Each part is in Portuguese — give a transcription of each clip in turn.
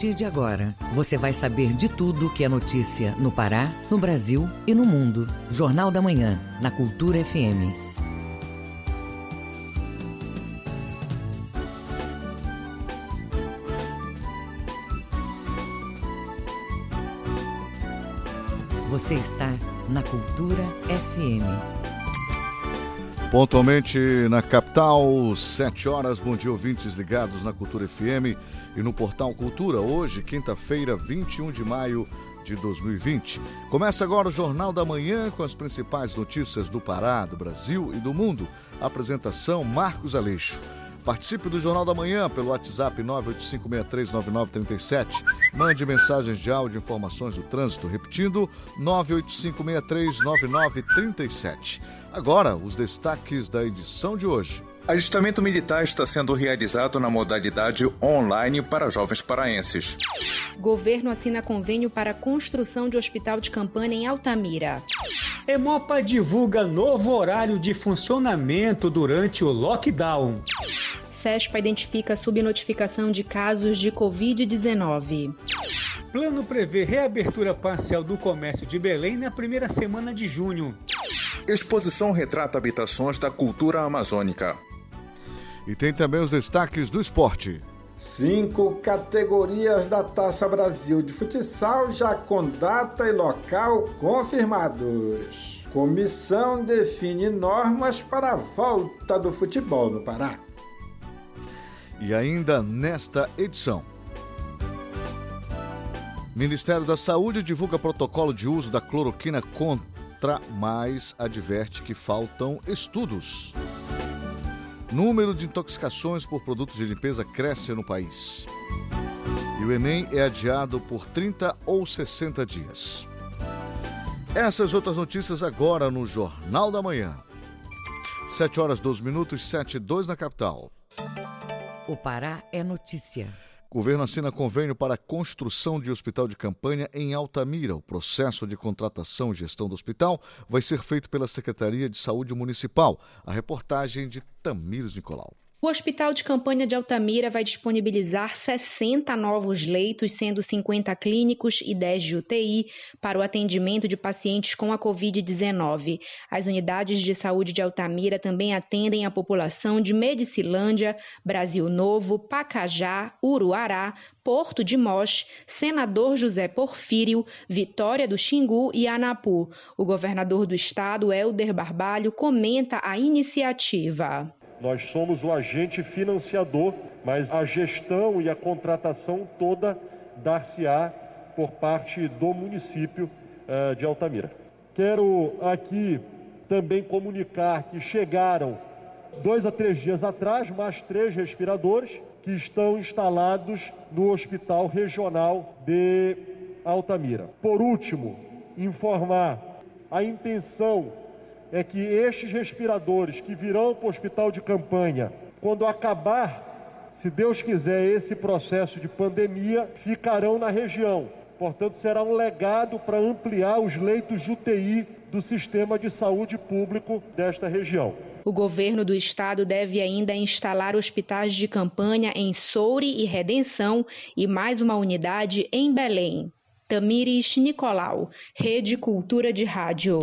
partir de agora, você vai saber de tudo que é notícia no Pará, no Brasil e no mundo. Jornal da Manhã, na Cultura FM. Você está na Cultura FM. Pontualmente na capital, 7 horas. Bom dia, ouvintes ligados na Cultura FM e no portal Cultura, hoje, quinta-feira, 21 de maio de 2020. Começa agora o Jornal da Manhã com as principais notícias do Pará, do Brasil e do mundo. Apresentação Marcos Aleixo. Participe do Jornal da Manhã pelo WhatsApp 985639937. Mande mensagens de áudio e informações do trânsito, repetindo 985639937. Agora, os destaques da edição de hoje. Ajustamento militar está sendo realizado na modalidade online para jovens paraenses. Governo assina convênio para construção de hospital de campanha em Altamira. Emopa divulga novo horário de funcionamento durante o lockdown. SESPA identifica subnotificação de casos de Covid-19. Plano prevê reabertura parcial do comércio de Belém na primeira semana de junho. Exposição retrata habitações da cultura amazônica. E tem também os destaques do esporte. Cinco categorias da Taça Brasil de futsal já com data e local confirmados. Comissão define normas para a volta do futebol no Pará. E ainda nesta edição. Ministério da Saúde divulga protocolo de uso da cloroquina contra, mas adverte que faltam estudos. Número de intoxicações por produtos de limpeza cresce no país. E o Enem é adiado por 30 ou 60 dias. Essas outras notícias agora no Jornal da Manhã. 7 horas 12 minutos, 7 e 2 na capital. O Pará é notícia. Governo assina convênio para a construção de hospital de campanha em Altamira. O processo de contratação e gestão do hospital vai ser feito pela Secretaria de Saúde Municipal. A reportagem de Tamires Nicolau. O Hospital de Campanha de Altamira vai disponibilizar 60 novos leitos, sendo 50 clínicos e 10 de UTI, para o atendimento de pacientes com a Covid-19. As unidades de saúde de Altamira também atendem a população de Medicilândia, Brasil Novo, Pacajá, Uruará, Porto de Mós, Senador José Porfírio, Vitória do Xingu e Anapu. O governador do estado, Helder Barbalho, comenta a iniciativa. Nós somos o agente financiador, mas a gestão e a contratação toda dar-se-á por parte do município uh, de Altamira. Quero aqui também comunicar que chegaram dois a três dias atrás mais três respiradores que estão instalados no Hospital Regional de Altamira. Por último, informar a intenção é que estes respiradores que virão para o hospital de campanha, quando acabar, se Deus quiser, esse processo de pandemia, ficarão na região. Portanto, será um legado para ampliar os leitos de UTI do sistema de saúde público desta região. O governo do estado deve ainda instalar hospitais de campanha em Soure e Redenção e mais uma unidade em Belém. Tamires Nicolau, Rede Cultura de Rádio.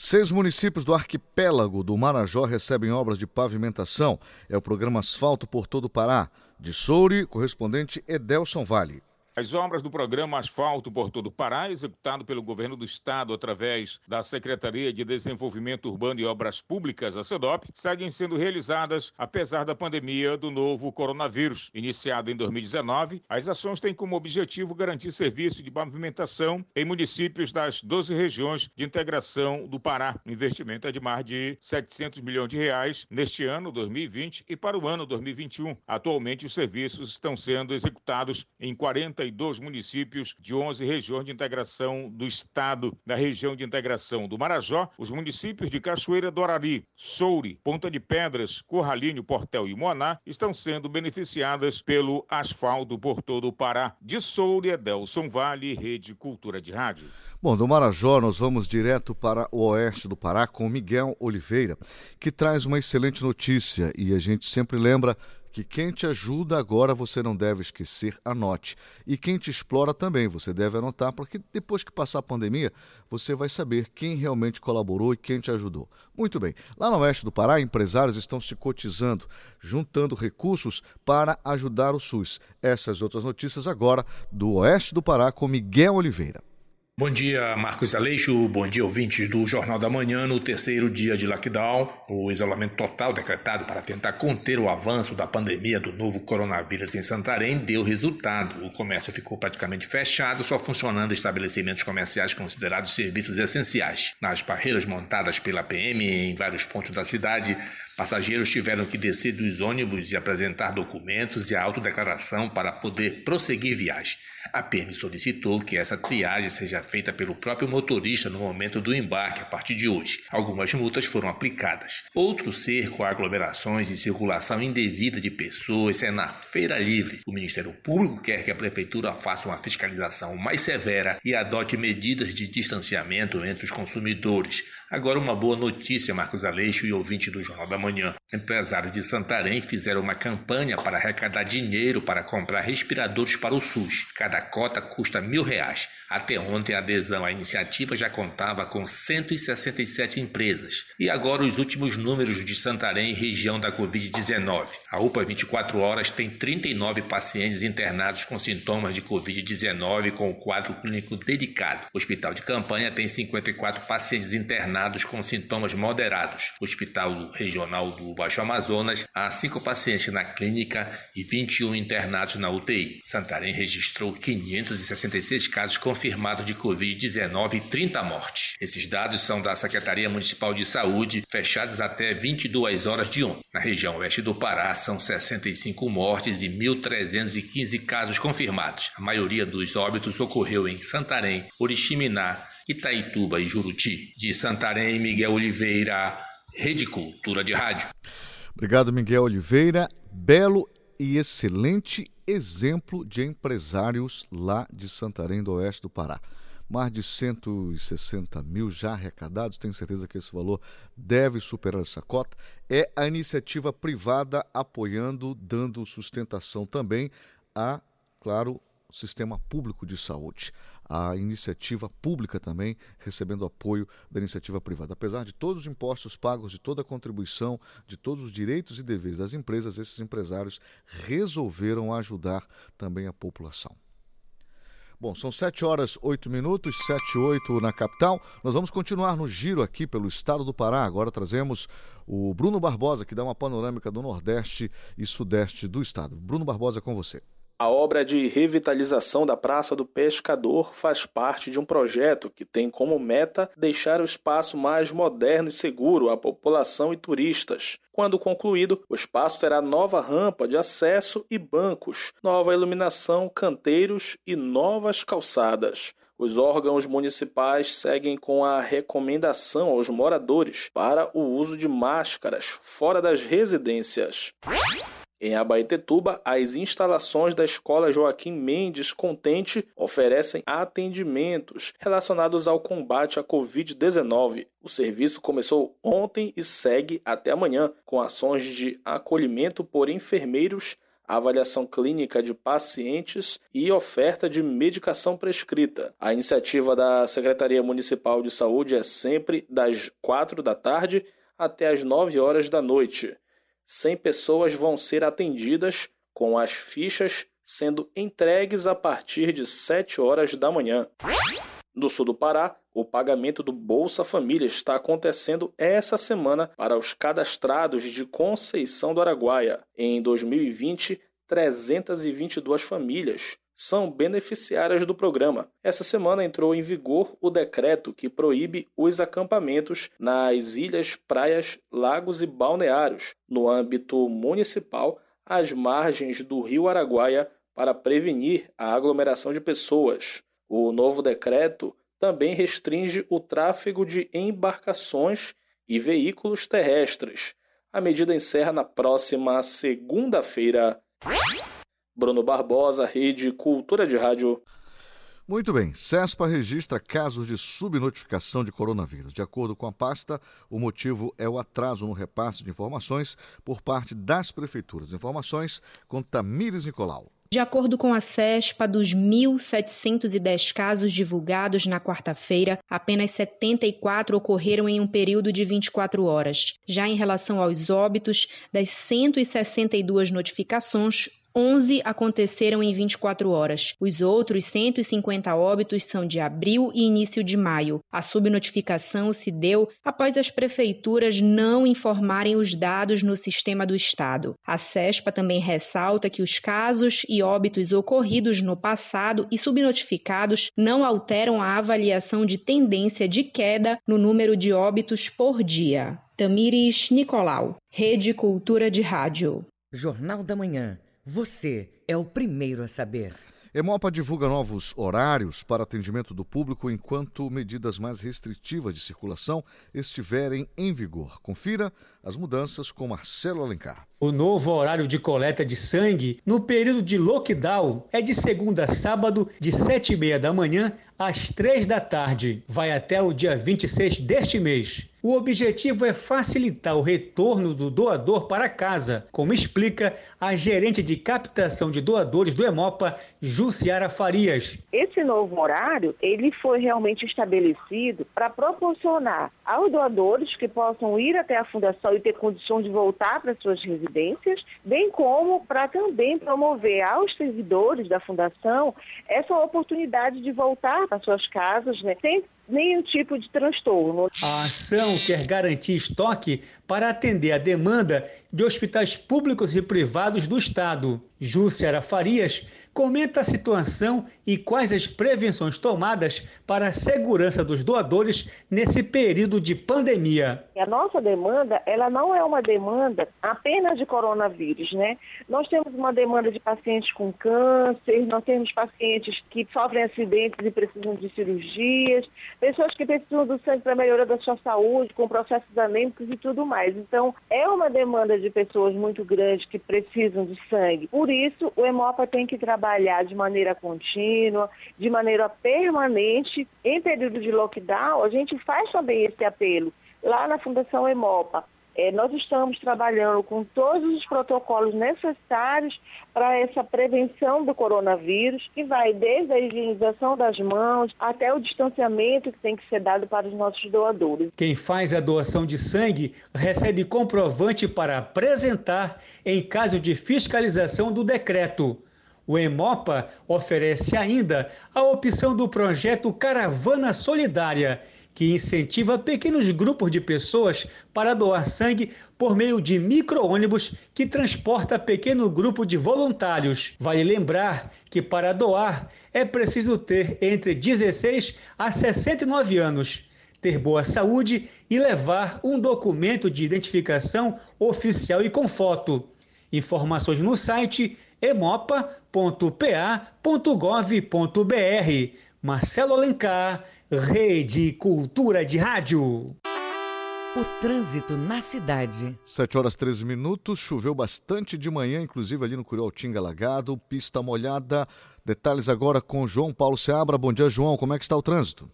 Seis municípios do arquipélago do Marajó recebem obras de pavimentação. É o programa Asfalto por todo o Pará. De Soure, correspondente Edelson Vale. As obras do programa Asfalto por todo o Pará, executado pelo governo do estado através da Secretaria de Desenvolvimento Urbano e Obras Públicas, a SEDOP, seguem sendo realizadas apesar da pandemia do novo coronavírus. Iniciado em 2019, as ações têm como objetivo garantir serviço de pavimentação em municípios das 12 regiões de integração do Pará. O investimento é de mais de 700 milhões de reais neste ano, 2020, e para o ano 2021. Atualmente, os serviços estão sendo executados em 40 32 municípios de 11 regiões de integração do estado. Da região de integração do Marajó, os municípios de Cachoeira do Arari, Soure, Ponta de Pedras, Corralinho, Portel e Moaná estão sendo beneficiadas pelo asfalto por todo o Pará. De Soure, Edelson Vale, Rede Cultura de Rádio. Bom, do Marajó nós vamos direto para o oeste do Pará com Miguel Oliveira, que traz uma excelente notícia e a gente sempre lembra que quem te ajuda agora você não deve esquecer, anote. E quem te explora também, você deve anotar, porque depois que passar a pandemia, você vai saber quem realmente colaborou e quem te ajudou. Muito bem. Lá no oeste do Pará, empresários estão se cotizando, juntando recursos para ajudar o SUS. Essas outras notícias agora do oeste do Pará com Miguel Oliveira. Bom dia, Marcos Aleixo. Bom dia, ouvintes do Jornal da Manhã. No terceiro dia de lockdown, o isolamento total decretado para tentar conter o avanço da pandemia do novo coronavírus em Santarém deu resultado. O comércio ficou praticamente fechado, só funcionando estabelecimentos comerciais considerados serviços essenciais. Nas barreiras montadas pela PM em vários pontos da cidade, Passageiros tiveram que descer dos ônibus e apresentar documentos e a autodeclaração para poder prosseguir viagem. A PM solicitou que essa triagem seja feita pelo próprio motorista no momento do embarque a partir de hoje. Algumas multas foram aplicadas. Outro cerco a aglomerações e circulação indevida de pessoas é na Feira Livre. O Ministério Público quer que a Prefeitura faça uma fiscalização mais severa e adote medidas de distanciamento entre os consumidores. Agora, uma boa notícia, Marcos Aleixo e ouvinte do Jornal da Manhã. Empresários de Santarém fizeram uma campanha para arrecadar dinheiro para comprar respiradores para o SUS. Cada cota custa mil reais. Até ontem, a adesão à iniciativa já contava com 167 empresas. E agora os últimos números de Santarém, região da Covid-19. A UPA 24 Horas tem 39 pacientes internados com sintomas de Covid-19 com o quadro clínico dedicado. O Hospital de Campanha tem 54 pacientes internados com sintomas moderados. O Hospital Regional do Baixo Amazonas há 5 pacientes na clínica e 21 internados na UTI. Santarém registrou 566 casos confirmados de Covid-19 e 30 mortes. Esses dados são da Secretaria Municipal de Saúde, fechados até 22 horas de ontem. Na região oeste do Pará, são 65 mortes e 1.315 casos confirmados. A maioria dos óbitos ocorreu em Santarém, Oriximiná, Itaituba e Juruti. De Santarém, Miguel Oliveira, Rede Cultura de Rádio. Obrigado, Miguel Oliveira. Belo e excelente exemplo de empresários lá de Santarém do Oeste do Pará. Mais de 160 mil já arrecadados, tenho certeza que esse valor deve superar essa cota. É a iniciativa privada apoiando, dando sustentação também a, claro, sistema público de saúde a iniciativa pública também recebendo apoio da iniciativa privada. Apesar de todos os impostos pagos, de toda a contribuição, de todos os direitos e deveres das empresas, esses empresários resolveram ajudar também a população. Bom, são 7 horas 8 minutos, 7 e 8 na capital. Nós vamos continuar no giro aqui pelo estado do Pará. Agora trazemos o Bruno Barbosa, que dá uma panorâmica do Nordeste e Sudeste do estado. Bruno Barbosa, com você. A obra de revitalização da Praça do Pescador faz parte de um projeto que tem como meta deixar o espaço mais moderno e seguro à população e turistas. Quando concluído, o espaço terá nova rampa de acesso e bancos, nova iluminação, canteiros e novas calçadas. Os órgãos municipais seguem com a recomendação aos moradores para o uso de máscaras fora das residências. Em Abaetetuba, as instalações da Escola Joaquim Mendes Contente oferecem atendimentos relacionados ao combate à Covid-19. O serviço começou ontem e segue até amanhã, com ações de acolhimento por enfermeiros, avaliação clínica de pacientes e oferta de medicação prescrita. A iniciativa da Secretaria Municipal de Saúde é sempre das 4 da tarde até as 9 horas da noite. 100 pessoas vão ser atendidas com as fichas sendo entregues a partir de 7 horas da manhã. No sul do Pará, o pagamento do Bolsa Família está acontecendo essa semana para os cadastrados de Conceição do Araguaia. Em 2020, 322 famílias são beneficiárias do programa. Essa semana entrou em vigor o decreto que proíbe os acampamentos nas ilhas, praias, lagos e balneários, no âmbito municipal, às margens do rio Araguaia, para prevenir a aglomeração de pessoas. O novo decreto também restringe o tráfego de embarcações e veículos terrestres. A medida encerra na próxima segunda-feira. Bruno Barbosa, Rede Cultura de Rádio. Muito bem. CESPA registra casos de subnotificação de coronavírus. De acordo com a pasta, o motivo é o atraso no repasse de informações por parte das prefeituras. Informações com Tamires Nicolau. De acordo com a CESPA, dos 1.710 casos divulgados na quarta-feira, apenas 74 ocorreram em um período de 24 horas. Já em relação aos óbitos, das 162 notificações, 11 aconteceram em 24 horas. Os outros 150 óbitos são de abril e início de maio. A subnotificação se deu após as prefeituras não informarem os dados no sistema do Estado. A CESPA também ressalta que os casos e óbitos ocorridos no passado e subnotificados não alteram a avaliação de tendência de queda no número de óbitos por dia. Tamires Nicolau, Rede Cultura de Rádio. Jornal da Manhã. Você é o primeiro a saber. Emopa divulga novos horários para atendimento do público enquanto medidas mais restritivas de circulação estiverem em vigor. Confira as mudanças com Marcelo Alencar. O novo horário de coleta de sangue no período de lockdown é de segunda a sábado, de 7 e meia da manhã às 3 da tarde. Vai até o dia 26 deste mês. O objetivo é facilitar o retorno do doador para casa, como explica a gerente de captação de doadores do Emopa, Jussiara Farias. Esse novo horário, ele foi realmente estabelecido para proporcionar aos doadores que possam ir até a fundação e ter condições de voltar para suas residências, bem como para também promover aos servidores da fundação essa oportunidade de voltar para suas casas, né, sem nenhum tipo de transtorno. A ação quer garantir estoque para atender a demanda de hospitais públicos e privados do Estado. Júcia Farias comenta a situação e quais as prevenções tomadas para a segurança dos doadores nesse período de pandemia. A nossa demanda, ela não é uma demanda apenas de coronavírus, né? Nós temos uma demanda de pacientes com câncer, nós temos pacientes que sofrem acidentes e precisam de cirurgias, pessoas que precisam do sangue para melhorar da sua saúde, com processos anêmicos e tudo mais. Então, é uma demanda de pessoas muito grande que precisam de sangue. Por isso, o Hemopa tem que trabalhar de maneira contínua, de maneira permanente. Em período de lockdown, a gente faz também esse apelo. Lá na Fundação Hemopa, é, nós estamos trabalhando com todos os protocolos necessários para essa prevenção do coronavírus, que vai desde a higienização das mãos até o distanciamento que tem que ser dado para os nossos doadores. Quem faz a doação de sangue recebe comprovante para apresentar em caso de fiscalização do decreto. O Emopa oferece ainda a opção do projeto Caravana Solidária que incentiva pequenos grupos de pessoas para doar sangue por meio de micro-ônibus que transporta pequeno grupo de voluntários. Vale lembrar que para doar é preciso ter entre 16 a 69 anos, ter boa saúde e levar um documento de identificação oficial e com foto. Informações no site emopa.pa.gov.br. Marcelo Alencar Rede Cultura de Rádio. O trânsito na cidade. 7 horas 13 minutos, choveu bastante de manhã, inclusive ali no Curioltinga Alagado, pista molhada. Detalhes agora com João Paulo Seabra. Bom dia, João. Como é que está o trânsito?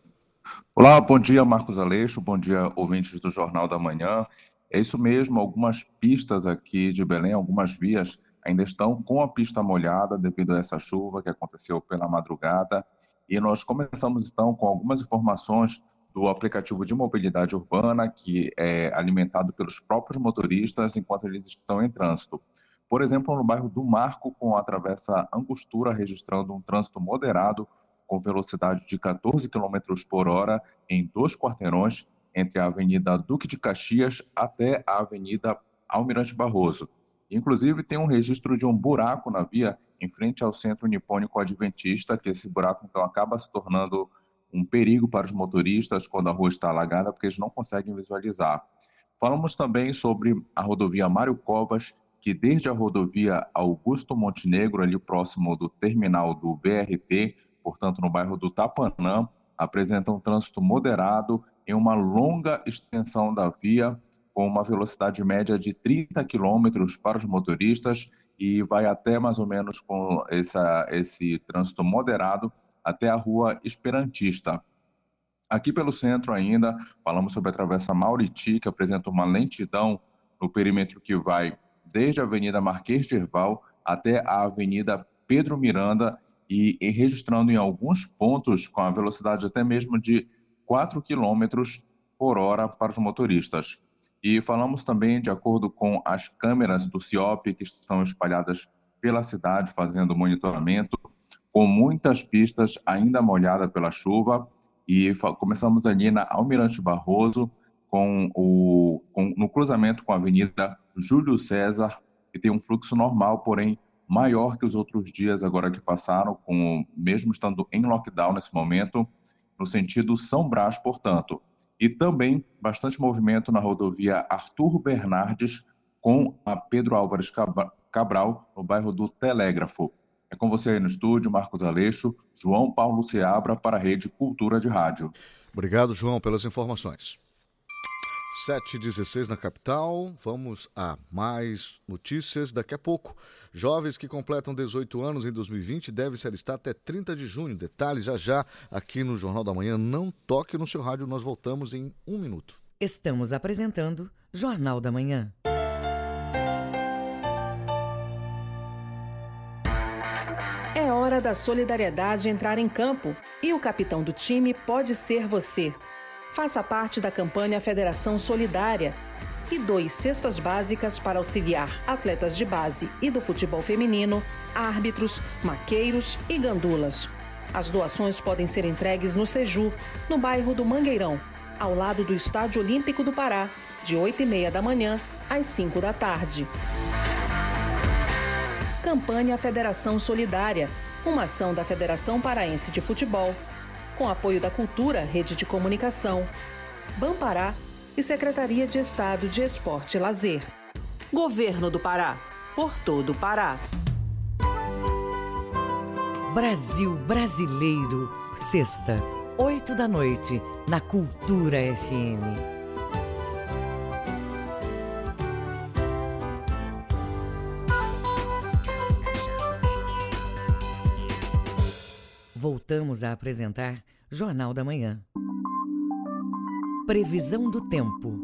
Olá, bom dia, Marcos Aleixo. Bom dia, ouvintes do Jornal da Manhã. É isso mesmo, algumas pistas aqui de Belém, algumas vias ainda estão com a pista molhada devido a essa chuva que aconteceu pela madrugada. E nós começamos então com algumas informações do aplicativo de mobilidade urbana, que é alimentado pelos próprios motoristas enquanto eles estão em trânsito. Por exemplo, no bairro do Marco, com a travessa Angostura, registrando um trânsito moderado, com velocidade de 14 km por hora em dois quarteirões, entre a Avenida Duque de Caxias até a Avenida Almirante Barroso. Inclusive, tem um registro de um buraco na via em frente ao Centro Nipônico Adventista, que esse buraco então acaba se tornando um perigo para os motoristas quando a rua está alagada, porque eles não conseguem visualizar. Falamos também sobre a rodovia Mário Covas, que desde a rodovia Augusto Montenegro, ali próximo do terminal do BRT, portanto no bairro do Tapanã, apresenta um trânsito moderado em uma longa extensão da via, com uma velocidade média de 30 km para os motoristas e vai até mais ou menos com essa, esse trânsito moderado até a Rua Esperantista. Aqui pelo centro ainda, falamos sobre a Travessa Mauriti, que apresenta uma lentidão no perímetro que vai desde a Avenida Marquês de Herval até a Avenida Pedro Miranda e, e registrando em alguns pontos com a velocidade até mesmo de 4 km por hora para os motoristas. E falamos também, de acordo com as câmeras do CIOP que estão espalhadas pela cidade fazendo monitoramento, com muitas pistas ainda molhadas pela chuva. E começamos ali na Almirante Barroso, com o, com, no cruzamento com a Avenida Júlio César, que tem um fluxo normal, porém maior que os outros dias agora que passaram, com, mesmo estando em lockdown nesse momento, no sentido São Brás, portanto e também bastante movimento na rodovia Arthur Bernardes com a Pedro Álvares Cabral, no bairro do Telégrafo. É com você aí no estúdio, Marcos Aleixo, João Paulo Seabra, para a Rede Cultura de Rádio. Obrigado, João, pelas informações. 7h16 na capital. Vamos a mais notícias daqui a pouco. Jovens que completam 18 anos em 2020 devem se alistar até 30 de junho. Detalhes já já aqui no Jornal da Manhã. Não toque no seu rádio, nós voltamos em um minuto. Estamos apresentando Jornal da Manhã. É hora da solidariedade entrar em campo e o capitão do time pode ser você. Faça parte da campanha Federação Solidária e doe cestas básicas para auxiliar atletas de base e do futebol feminino, árbitros, maqueiros e gandulas. As doações podem ser entregues no Seju, no bairro do Mangueirão, ao lado do Estádio Olímpico do Pará, de 8 e meia da manhã às 5 da tarde. Campanha Federação Solidária, uma ação da Federação Paraense de Futebol com apoio da Cultura, Rede de Comunicação, Bampará e Secretaria de Estado de Esporte e Lazer. Governo do Pará, por todo o Pará. Brasil Brasileiro, sexta, oito da noite, na Cultura FM. Voltamos a apresentar Jornal da Manhã. Previsão do tempo.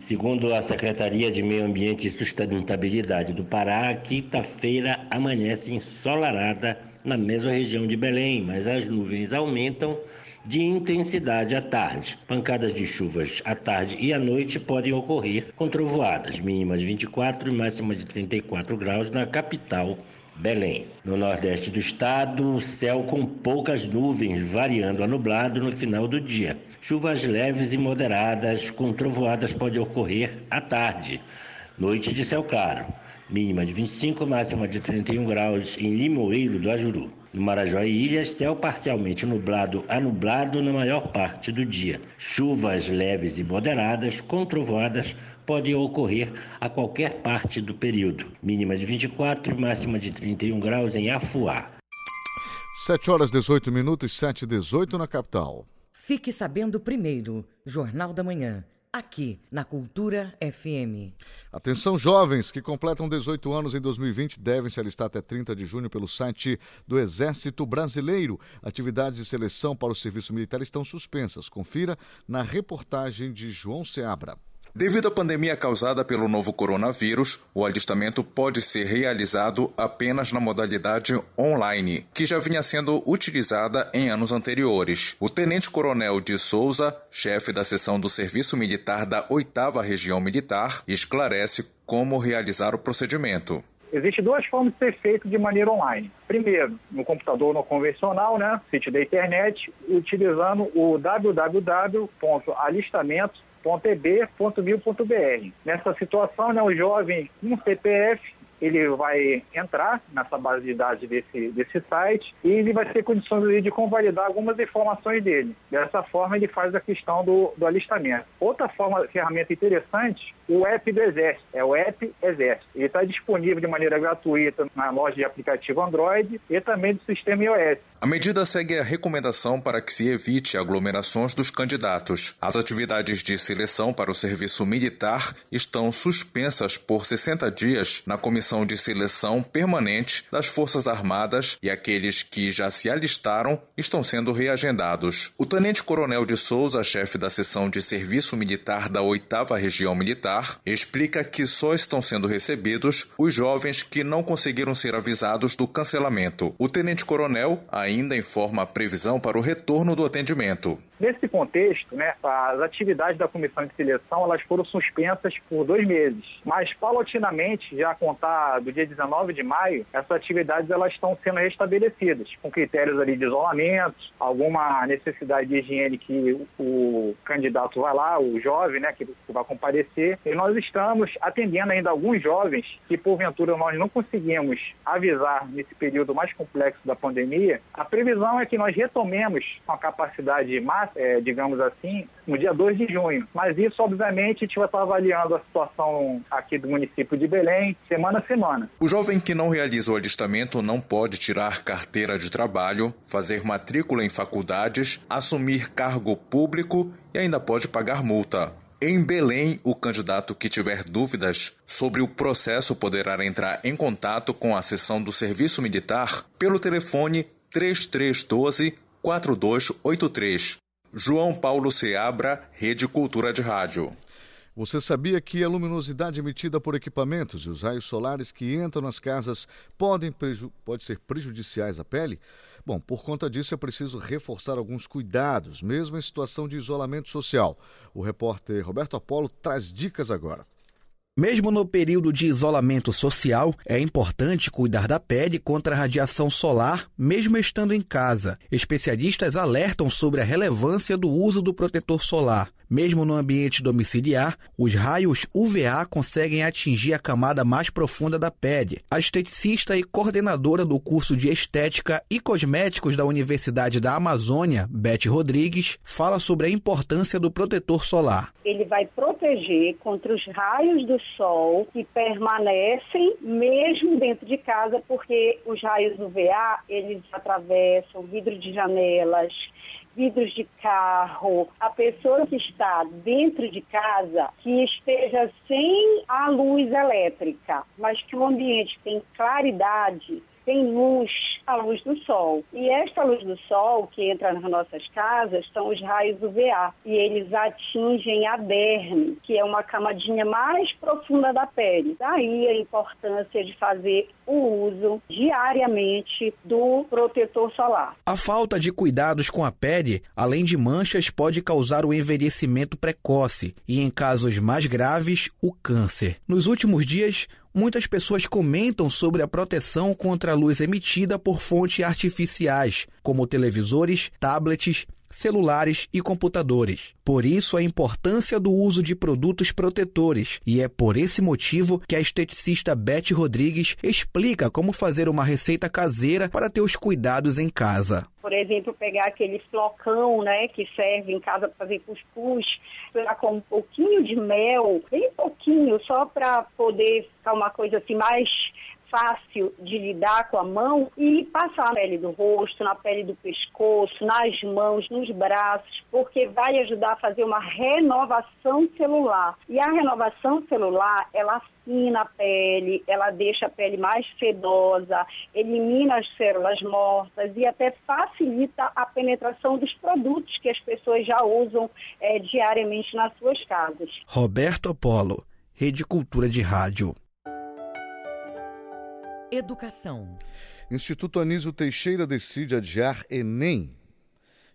Segundo a Secretaria de Meio Ambiente e Sustentabilidade do Pará, quinta-feira amanhece ensolarada na mesma região de Belém, mas as nuvens aumentam de intensidade à tarde. Pancadas de chuvas à tarde e à noite podem ocorrer com trovoadas, mínimas de 24 e máximas de 34 graus na capital Belém. No nordeste do estado, céu com poucas nuvens, variando a nublado no final do dia. Chuvas leves e moderadas, com trovoadas podem ocorrer à tarde. Noite de céu claro, mínima de 25, máxima de 31 graus em Limoeiro do Ajuru. No Marajó e Ilhas, céu parcialmente nublado a nublado na maior parte do dia. Chuvas leves e moderadas, com trovoadas, podem ocorrer a qualquer parte do período. Mínima de 24 e máxima de 31 graus em Afuá. 7 horas 18 minutos, 7 e 18 na capital. Fique sabendo primeiro, Jornal da Manhã aqui na Cultura FM. Atenção, jovens que completam 18 anos em 2020 devem se alistar até 30 de junho pelo site do Exército Brasileiro. Atividades de seleção para o serviço militar estão suspensas. Confira na reportagem de João Seabra. Devido à pandemia causada pelo novo coronavírus, o alistamento pode ser realizado apenas na modalidade online, que já vinha sendo utilizada em anos anteriores. O tenente-coronel de Souza, chefe da seção do Serviço Militar da 8 Região Militar, esclarece como realizar o procedimento. Existem duas formas de ser feito de maneira online. Primeiro, no computador no convencional, né, sítio da internet, utilizando o www.alistamento www.eb.mil.br. Nessa situação, né, o jovem com CPF ele vai entrar nessa base de dados desse, desse site e ele vai ter condições de convalidar algumas informações dele. Dessa forma, ele faz a questão do, do alistamento. Outra forma, ferramenta interessante, o app do Exército, é o app Exército. Ele está disponível de maneira gratuita na loja de aplicativo Android e também do sistema iOS. A medida segue a recomendação para que se evite aglomerações dos candidatos. As atividades de seleção para o serviço militar estão suspensas por 60 dias na comissão de seleção permanente das Forças Armadas e aqueles que já se alistaram estão sendo reagendados. O tenente-coronel de Souza, chefe da seção de serviço militar da 8 Região Militar, explica que só estão sendo recebidos os jovens que não conseguiram ser avisados do cancelamento. O tenente-coronel ainda informa a previsão para o retorno do atendimento. Nesse contexto, né, as atividades da comissão de seleção elas foram suspensas por dois meses, mas paulatinamente, já a contar do dia 19 de maio, essas atividades elas estão sendo restabelecidas, com critérios ali de isolamento, alguma necessidade de higiene que o candidato vai lá, o jovem, né, que vai comparecer. E nós estamos atendendo ainda alguns jovens que, porventura, nós não conseguimos avisar nesse período mais complexo da pandemia. A previsão é que nós retomemos com a capacidade máxima é, digamos assim, no dia 2 de junho. Mas isso, obviamente, a gente vai estar avaliando a situação aqui do município de Belém, semana a semana. O jovem que não realiza o alistamento não pode tirar carteira de trabalho, fazer matrícula em faculdades, assumir cargo público e ainda pode pagar multa. Em Belém, o candidato que tiver dúvidas sobre o processo poderá entrar em contato com a seção do Serviço Militar pelo telefone 3312 4283. João Paulo Seabra, Rede Cultura de Rádio. Você sabia que a luminosidade emitida por equipamentos e os raios solares que entram nas casas podem pode ser prejudiciais à pele? Bom, por conta disso é preciso reforçar alguns cuidados, mesmo em situação de isolamento social. O repórter Roberto Apolo traz dicas agora. Mesmo no período de isolamento social, é importante cuidar da pele contra a radiação solar, mesmo estando em casa. Especialistas alertam sobre a relevância do uso do protetor solar. Mesmo no ambiente domiciliar, os raios UVA conseguem atingir a camada mais profunda da pele. A esteticista e coordenadora do curso de Estética e Cosméticos da Universidade da Amazônia, Beth Rodrigues, fala sobre a importância do protetor solar. Ele vai proteger contra os raios do sol que permanecem mesmo dentro de casa, porque os raios UVA, eles atravessam vidro de janelas, vidros de carro, a pessoa que está dentro de casa, que esteja sem a luz elétrica, mas que o ambiente tem claridade, tem luz, a luz do sol. E esta luz do sol que entra nas nossas casas são os raios UVA. E eles atingem a derme, que é uma camadinha mais profunda da pele. Daí a importância de fazer o uso diariamente do protetor solar. A falta de cuidados com a pele, além de manchas, pode causar o envelhecimento precoce e, em casos mais graves, o câncer. Nos últimos dias, muitas pessoas comentam sobre a proteção contra a luz emitida por fontes artificiais, como televisores, tablets celulares e computadores. Por isso, a importância do uso de produtos protetores, e é por esse motivo que a esteticista Beth Rodrigues explica como fazer uma receita caseira para ter os cuidados em casa. Por exemplo, pegar aquele flocão, né, que serve em casa para fazer cuscuz, pegar com um pouquinho de mel, bem pouquinho, só para poder ficar uma coisa assim mais fácil de lidar com a mão e passar na pele do rosto, na pele do pescoço, nas mãos, nos braços, porque vai ajudar a fazer uma renovação celular. E a renovação celular, ela afina a pele, ela deixa a pele mais sedosa, elimina as células mortas e até facilita a penetração dos produtos que as pessoas já usam é, diariamente nas suas casas. Roberto Apolo, Rede Cultura de Rádio. Educação. Instituto Anísio Teixeira decide adiar Enem.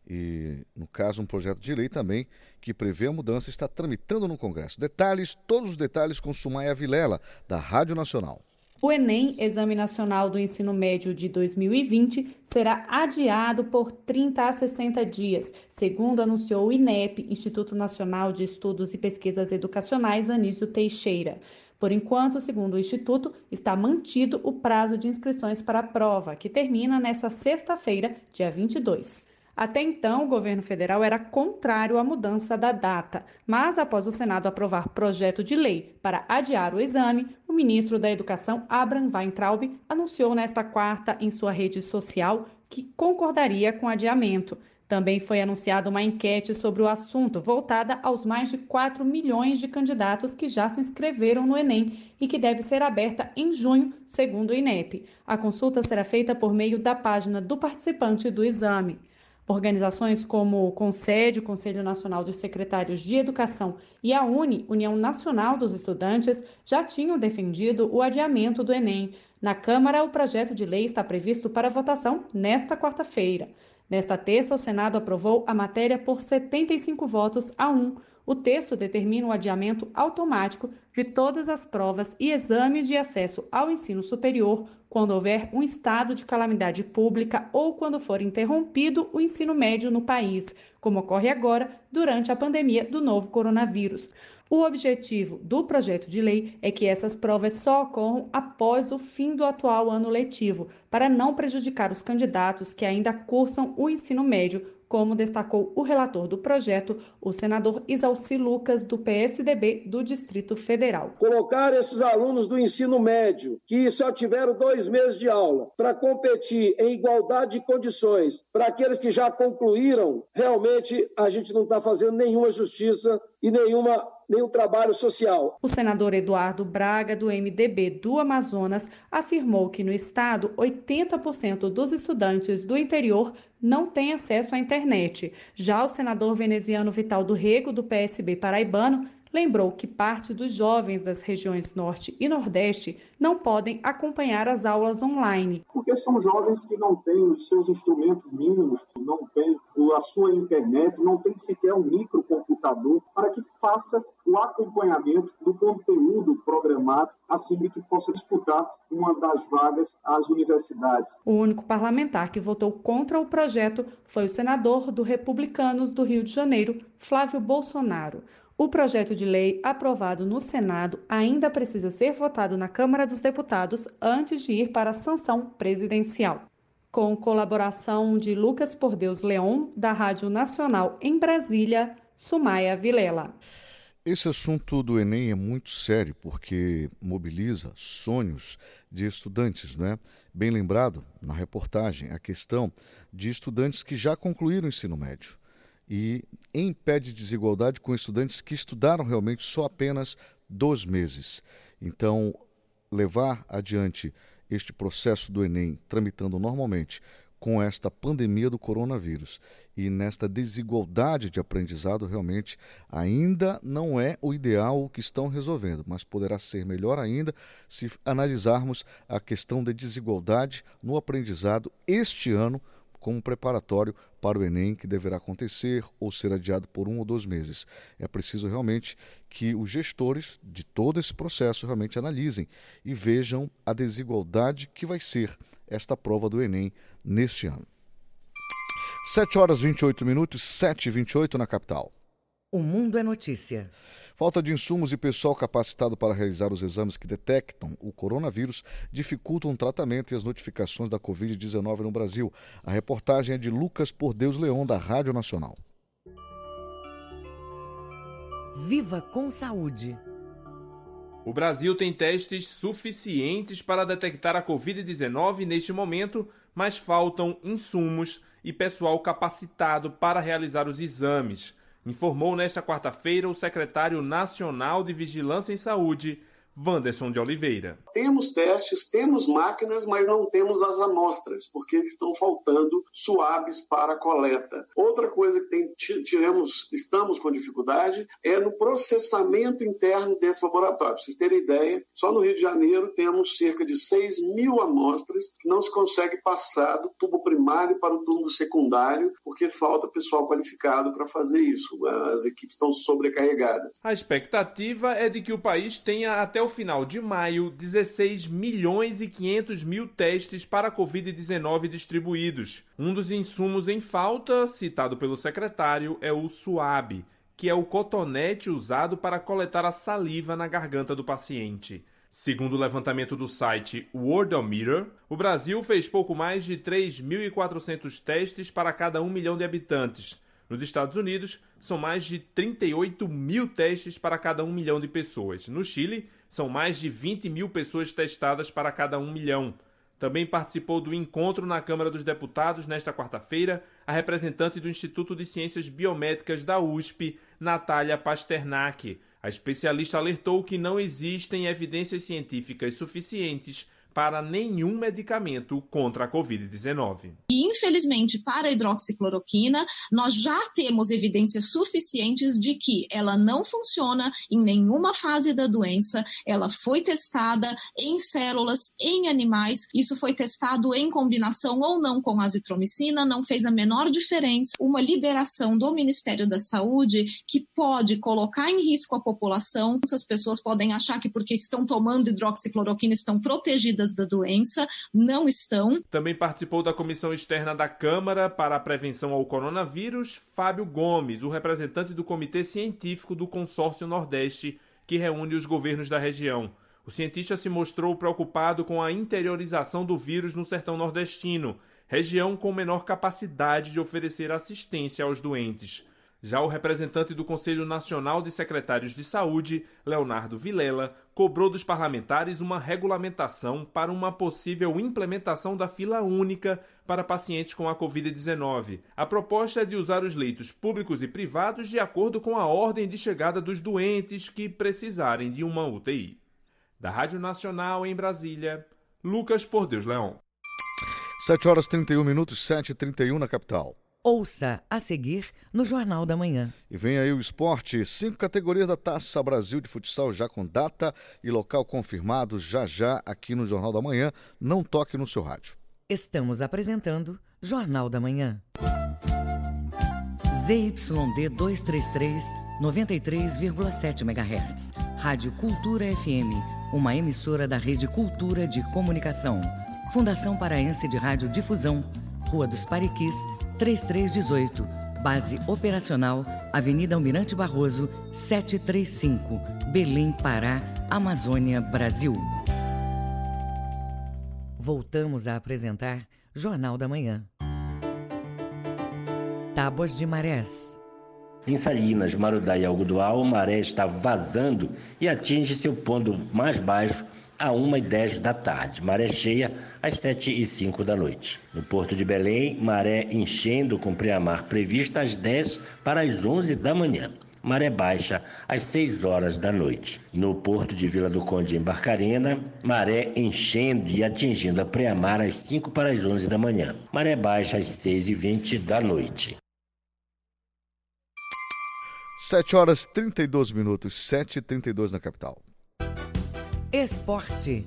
E, no caso, um projeto de lei também que prevê a mudança está tramitando no Congresso. Detalhes, todos os detalhes com Sumaia Vilela, da Rádio Nacional. O Enem, Exame Nacional do Ensino Médio de 2020, será adiado por 30 a 60 dias, segundo anunciou o INEP, Instituto Nacional de Estudos e Pesquisas Educacionais Anísio Teixeira. Por enquanto, segundo o Instituto, está mantido o prazo de inscrições para a prova, que termina nesta sexta-feira, dia 22. Até então, o governo federal era contrário à mudança da data, mas após o Senado aprovar projeto de lei para adiar o exame, o ministro da Educação, Abraham Weintraub, anunciou nesta quarta em sua rede social que concordaria com o adiamento. Também foi anunciada uma enquete sobre o assunto, voltada aos mais de 4 milhões de candidatos que já se inscreveram no Enem e que deve ser aberta em junho, segundo o INEP. A consulta será feita por meio da página do participante do exame. Organizações como o CONSED, o Conselho Nacional dos Secretários de Educação, e a UNE, União Nacional dos Estudantes, já tinham defendido o adiamento do Enem. Na Câmara, o projeto de lei está previsto para votação nesta quarta-feira. Nesta terça, o Senado aprovou a matéria por 75 votos a 1. O texto determina o adiamento automático de todas as provas e exames de acesso ao ensino superior quando houver um estado de calamidade pública ou quando for interrompido o ensino médio no país, como ocorre agora durante a pandemia do novo coronavírus. O objetivo do projeto de lei é que essas provas só ocorram após o fim do atual ano letivo, para não prejudicar os candidatos que ainda cursam o ensino médio como destacou o relator do projeto, o senador Isalci Lucas, do PSDB do Distrito Federal. Colocar esses alunos do ensino médio, que só tiveram dois meses de aula, para competir em igualdade de condições, para aqueles que já concluíram, realmente a gente não está fazendo nenhuma justiça e nenhuma nenhum trabalho social. O senador Eduardo Braga, do MDB do Amazonas, afirmou que no estado 80% dos estudantes do interior não têm acesso à internet. Já o senador veneziano Vital do Rego, do PSB paraibano, lembrou que parte dos jovens das regiões Norte e Nordeste não podem acompanhar as aulas online. Porque são jovens que não têm os seus instrumentos mínimos, não têm a sua internet, não tem sequer um microcomputador para que faça o acompanhamento do conteúdo programado a fim de que possa disputar uma das vagas às universidades. O único parlamentar que votou contra o projeto foi o senador do Republicanos do Rio de Janeiro, Flávio Bolsonaro. O projeto de lei aprovado no Senado ainda precisa ser votado na Câmara dos Deputados antes de ir para a sanção presidencial. Com colaboração de Lucas Por Deus Leon, da Rádio Nacional em Brasília, Sumaia Vilela. Esse assunto do Enem é muito sério porque mobiliza sonhos de estudantes, né? Bem lembrado na reportagem a questão de estudantes que já concluíram o ensino médio e impede desigualdade com estudantes que estudaram realmente só apenas dois meses. Então, levar adiante este processo do Enem tramitando normalmente com esta pandemia do coronavírus e nesta desigualdade de aprendizado realmente ainda não é o ideal que estão resolvendo, mas poderá ser melhor ainda se analisarmos a questão da desigualdade no aprendizado este ano como preparatório para o Enem, que deverá acontecer ou ser adiado por um ou dois meses. É preciso realmente que os gestores de todo esse processo realmente analisem e vejam a desigualdade que vai ser esta prova do Enem neste ano. 7 horas 28 minutos, 7 e 28 na capital. O Mundo é Notícia. Falta de insumos e pessoal capacitado para realizar os exames que detectam o coronavírus dificultam o tratamento e as notificações da Covid-19 no Brasil. A reportagem é de Lucas Por Deus Leão, da Rádio Nacional. Viva com Saúde. O Brasil tem testes suficientes para detectar a Covid-19 neste momento, mas faltam insumos e pessoal capacitado para realizar os exames informou nesta quarta-feira o secretário nacional de Vigilância em Saúde, Wanderson de Oliveira. Temos testes, temos máquinas, mas não temos as amostras, porque estão faltando suaves para coleta. Outra coisa que tem, tivemos, estamos com dificuldade é no processamento interno desse laboratório. Para vocês terem ideia, só no Rio de Janeiro temos cerca de 6 mil amostras que não se consegue passar do tubo primário para o tubo secundário, porque falta pessoal qualificado para fazer isso. As equipes estão sobrecarregadas. A expectativa é de que o país tenha até o final de maio 16 milhões e 500 mil testes para a Covid-19 distribuídos. Um dos insumos em falta, citado pelo secretário, é o SUAB, que é o cotonete usado para coletar a saliva na garganta do paciente. Segundo o levantamento do site Worldometer, o Brasil fez pouco mais de 3.400 testes para cada um milhão de habitantes. Nos Estados Unidos, são mais de 38 mil testes para cada um milhão de pessoas. No Chile, são mais de 20 mil pessoas testadas para cada um milhão. Também participou do encontro na Câmara dos Deputados nesta quarta-feira a representante do Instituto de Ciências Biomédicas da USP, Natália Pasternak. A especialista alertou que não existem evidências científicas suficientes para nenhum medicamento contra a Covid-19. E, infelizmente, para a hidroxicloroquina, nós já temos evidências suficientes de que ela não funciona em nenhuma fase da doença, ela foi testada em células, em animais, isso foi testado em combinação ou não com azitromicina, não fez a menor diferença. Uma liberação do Ministério da Saúde que pode colocar em risco a população, essas pessoas podem achar que porque estão tomando hidroxicloroquina estão protegidas da doença, não estão. Também participou da comissão externa da Câmara para a Prevenção ao Coronavírus, Fábio Gomes, o representante do Comitê Científico do Consórcio Nordeste, que reúne os governos da região. O cientista se mostrou preocupado com a interiorização do vírus no sertão nordestino, região com menor capacidade de oferecer assistência aos doentes. Já o representante do Conselho Nacional de Secretários de Saúde, Leonardo Vilela, cobrou dos parlamentares uma regulamentação para uma possível implementação da fila única para pacientes com a Covid-19. A proposta é de usar os leitos públicos e privados de acordo com a ordem de chegada dos doentes que precisarem de uma UTI. Da Rádio Nacional em Brasília, Lucas Por Deus Leão. 7 horas 31 minutos, 7h31 na capital. Ouça a seguir no Jornal da Manhã. E vem aí o esporte, cinco categorias da Taça Brasil de Futsal já com data e local confirmados já já aqui no Jornal da Manhã. Não toque no seu rádio. Estamos apresentando Jornal da Manhã. ZYD 233, 93,7 MHz. Rádio Cultura FM, uma emissora da Rede Cultura de Comunicação. Fundação Paraense de Rádio Difusão, Rua dos Pariquis, 3318. Base operacional, Avenida Almirante Barroso, 735, Belém, Pará, Amazônia, Brasil. Voltamos a apresentar Jornal da Manhã. Tábuas de Marés. Em Salinas, Marudá e Algodual, a maré está vazando e atinge seu ponto mais baixo a 1h10 da tarde, maré cheia às 7h05 da noite. No Porto de Belém, maré enchendo com preamar prevista às 10 para as 11 da manhã. Maré baixa às 6 horas da noite. No Porto de Vila do Conde, em Barcarena, maré enchendo e atingindo a preamar às 5 para as 11 da manhã. Maré baixa às 6h20 da noite. 7 horas 32 minutos, 7h32 na capital. Esporte.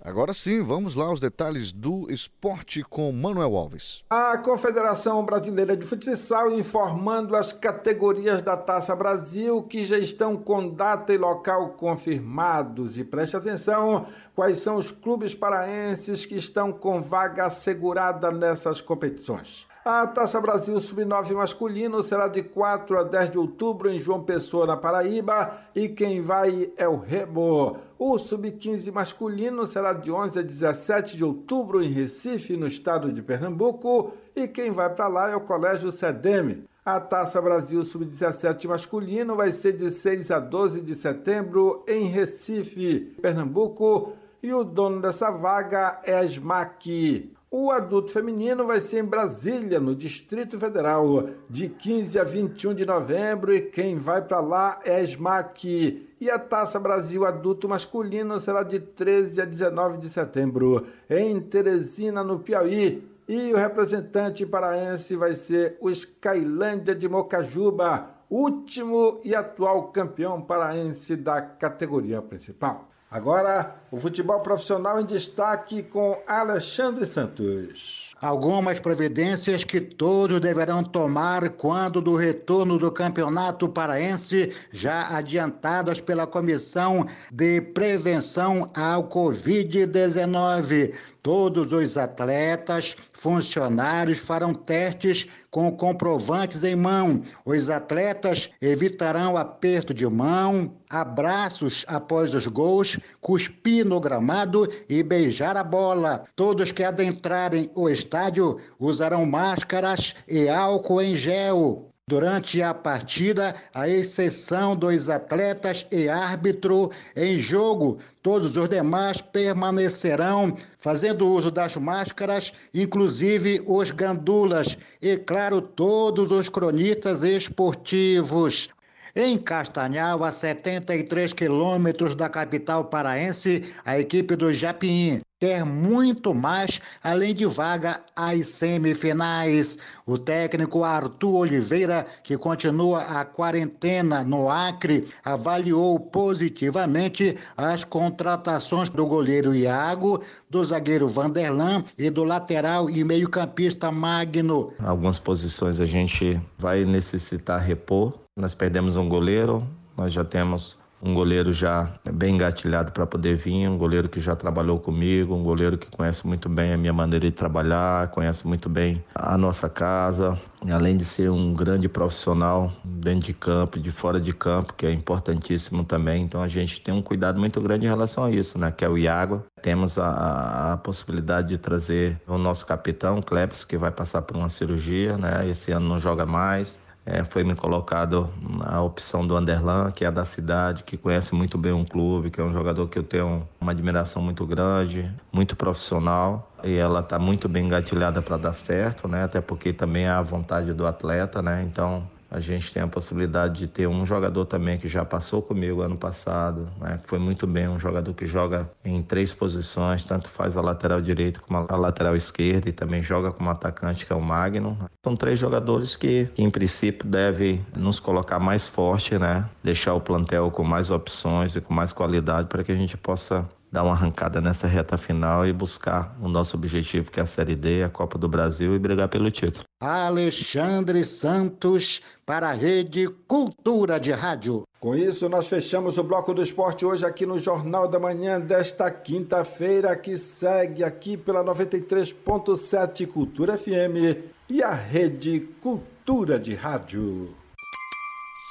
Agora sim, vamos lá aos detalhes do esporte com Manuel Alves. A Confederação Brasileira de Futsal informando as categorias da Taça Brasil que já estão com data e local confirmados. E preste atenção, quais são os clubes paraenses que estão com vaga assegurada nessas competições. A Taça Brasil Sub-9 masculino será de 4 a 10 de outubro em João Pessoa, na Paraíba, e quem vai é o Remo. O Sub-15 masculino será de 11 a 17 de outubro em Recife, no estado de Pernambuco, e quem vai para lá é o Colégio Sedeme. A Taça Brasil Sub-17 masculino vai ser de 6 a 12 de setembro em Recife, Pernambuco, e o dono dessa vaga é a SMAC. O adulto feminino vai ser em Brasília, no Distrito Federal, de 15 a 21 de novembro, e quem vai para lá é SMAC. E a Taça Brasil adulto masculino será de 13 a 19 de setembro, em Teresina, no Piauí. E o representante paraense vai ser o Skylândia de Mocajuba, último e atual campeão paraense da categoria principal. Agora, o futebol profissional em destaque com Alexandre Santos. Algumas providências que todos deverão tomar quando do retorno do Campeonato Paraense, já adiantadas pela Comissão de Prevenção ao Covid-19. Todos os atletas, funcionários farão testes com comprovantes em mão. Os atletas evitarão aperto de mão, abraços após os gols, cuspir no gramado e beijar a bola. Todos que adentrarem o estádio usarão máscaras e álcool em gel. Durante a partida, a exceção dos atletas e árbitro em jogo, todos os demais permanecerão fazendo uso das máscaras, inclusive os gandulas e, claro, todos os cronistas esportivos. Em Castanhal, a 73 quilômetros da capital paraense, a equipe do Japim quer muito mais, além de vaga às semifinais. O técnico Arthur Oliveira, que continua a quarentena no Acre, avaliou positivamente as contratações do goleiro Iago, do zagueiro Vanderlan e do lateral e meio-campista Magno. Algumas posições a gente vai necessitar repor nós perdemos um goleiro, nós já temos um goleiro já bem engatilhado para poder vir, um goleiro que já trabalhou comigo, um goleiro que conhece muito bem a minha maneira de trabalhar, conhece muito bem a nossa casa, além de ser um grande profissional dentro de campo de fora de campo, que é importantíssimo também. Então a gente tem um cuidado muito grande em relação a isso, né? Que é o Iago. Temos a, a possibilidade de trazer o nosso capitão, Klebs, que vai passar por uma cirurgia, né? Esse ano não joga mais é, foi me colocado a opção do Anderlan, que é da cidade, que conhece muito bem um clube, que é um jogador que eu tenho uma admiração muito grande, muito profissional. E ela está muito bem engatilhada para dar certo, né? Até porque também é a vontade do atleta, né? Então a gente tem a possibilidade de ter um jogador também que já passou comigo ano passado, né? foi muito bem, um jogador que joga em três posições, tanto faz a lateral direita como a lateral esquerda e também joga como atacante, que é o Magno. São três jogadores que, que em princípio, devem nos colocar mais forte, né? Deixar o plantel com mais opções e com mais qualidade para que a gente possa dar uma arrancada nessa reta final e buscar o nosso objetivo, que é a Série D, a Copa do Brasil e brigar pelo título. Alexandre Santos para a Rede Cultura de Rádio. Com isso, nós fechamos o bloco do esporte hoje aqui no Jornal da Manhã desta quinta-feira, que segue aqui pela 93.7 Cultura FM e a Rede Cultura de Rádio.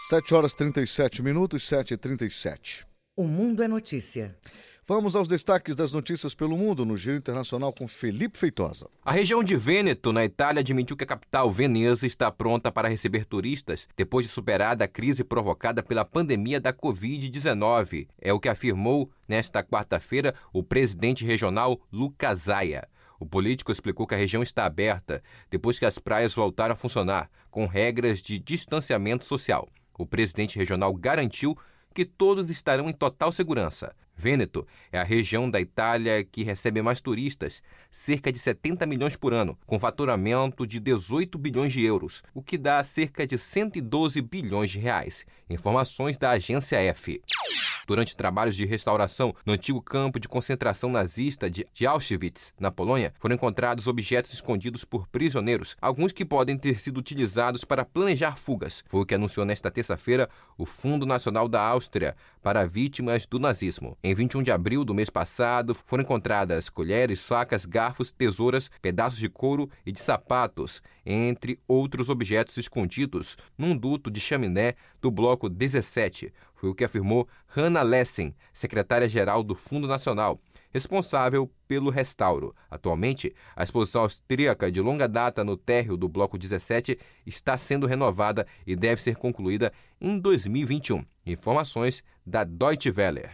7 horas 37 minutos, 7 e 37. O Mundo é Notícia. Vamos aos destaques das notícias pelo mundo no Giro Internacional com Felipe Feitosa. A região de Vêneto, na Itália, admitiu que a capital Veneza está pronta para receber turistas depois de superada a crise provocada pela pandemia da Covid-19. É o que afirmou nesta quarta-feira o presidente regional Luca Zaia. O político explicou que a região está aberta depois que as praias voltaram a funcionar, com regras de distanciamento social. O presidente regional garantiu que todos estarão em total segurança. Vêneto é a região da Itália que recebe mais turistas, cerca de 70 milhões por ano, com faturamento de 18 bilhões de euros, o que dá cerca de 112 bilhões de reais. Informações da agência F. Durante trabalhos de restauração no antigo campo de concentração nazista de Auschwitz, na Polônia, foram encontrados objetos escondidos por prisioneiros, alguns que podem ter sido utilizados para planejar fugas. Foi o que anunciou nesta terça-feira o Fundo Nacional da Áustria para Vítimas do Nazismo. Em 21 de abril do mês passado, foram encontradas colheres, facas, garfos, tesouras, pedaços de couro e de sapatos, entre outros objetos escondidos num duto de chaminé do bloco 17. Foi o que afirmou Hannah Lessing, secretária-geral do Fundo Nacional, responsável pelo restauro. Atualmente, a exposição austríaca de longa data no térreo do Bloco 17 está sendo renovada e deve ser concluída em 2021. Informações da Deutsche Welle.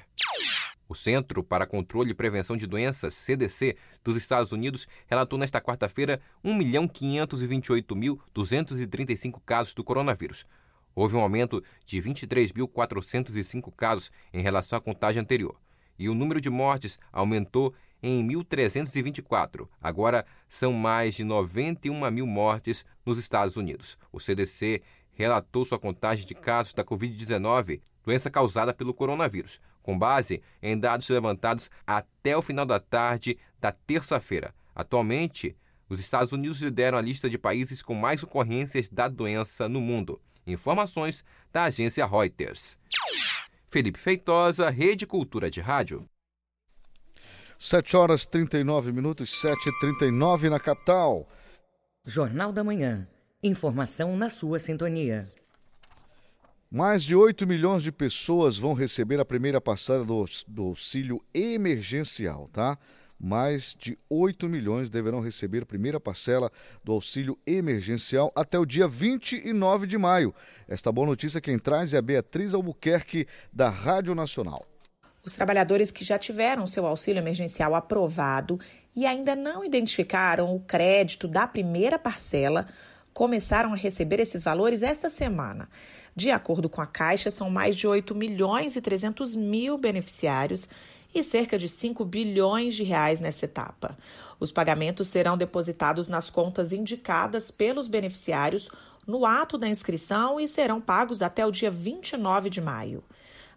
O Centro para Controle e Prevenção de Doenças, CDC, dos Estados Unidos relatou nesta quarta-feira 1.528.235 casos do coronavírus. Houve um aumento de 23.405 casos em relação à contagem anterior. E o número de mortes aumentou em 1.324. Agora são mais de 91 mil mortes nos Estados Unidos. O CDC relatou sua contagem de casos da Covid-19, doença causada pelo coronavírus, com base em dados levantados até o final da tarde da terça-feira. Atualmente, os Estados Unidos lideram a lista de países com mais ocorrências da doença no mundo. Informações da agência Reuters. Felipe Feitosa, Rede Cultura de Rádio. 7 horas 39 minutos, 7 e 39 na capital. Jornal da Manhã. Informação na sua sintonia. Mais de 8 milhões de pessoas vão receber a primeira passada do, do auxílio emergencial, tá? Mais de 8 milhões deverão receber a primeira parcela do auxílio emergencial até o dia 29 de maio. Esta boa notícia quem traz é a Beatriz Albuquerque, da Rádio Nacional. Os trabalhadores que já tiveram seu auxílio emergencial aprovado e ainda não identificaram o crédito da primeira parcela começaram a receber esses valores esta semana. De acordo com a Caixa, são mais de 8 milhões e 300 mil beneficiários e cerca de 5 bilhões de reais nessa etapa. Os pagamentos serão depositados nas contas indicadas pelos beneficiários no ato da inscrição e serão pagos até o dia 29 de maio.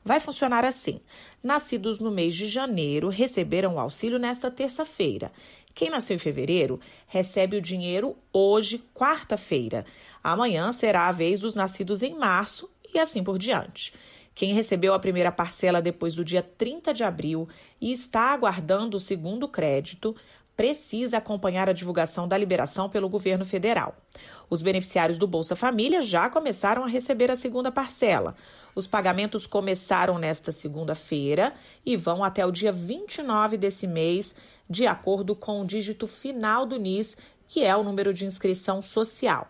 Vai funcionar assim: nascidos no mês de janeiro receberam o auxílio nesta terça-feira. Quem nasceu em fevereiro recebe o dinheiro hoje, quarta-feira. Amanhã será a vez dos nascidos em março e assim por diante. Quem recebeu a primeira parcela depois do dia 30 de abril e está aguardando o segundo crédito precisa acompanhar a divulgação da liberação pelo governo federal. Os beneficiários do Bolsa Família já começaram a receber a segunda parcela. Os pagamentos começaram nesta segunda-feira e vão até o dia 29 desse mês, de acordo com o dígito final do NIS, que é o número de inscrição social.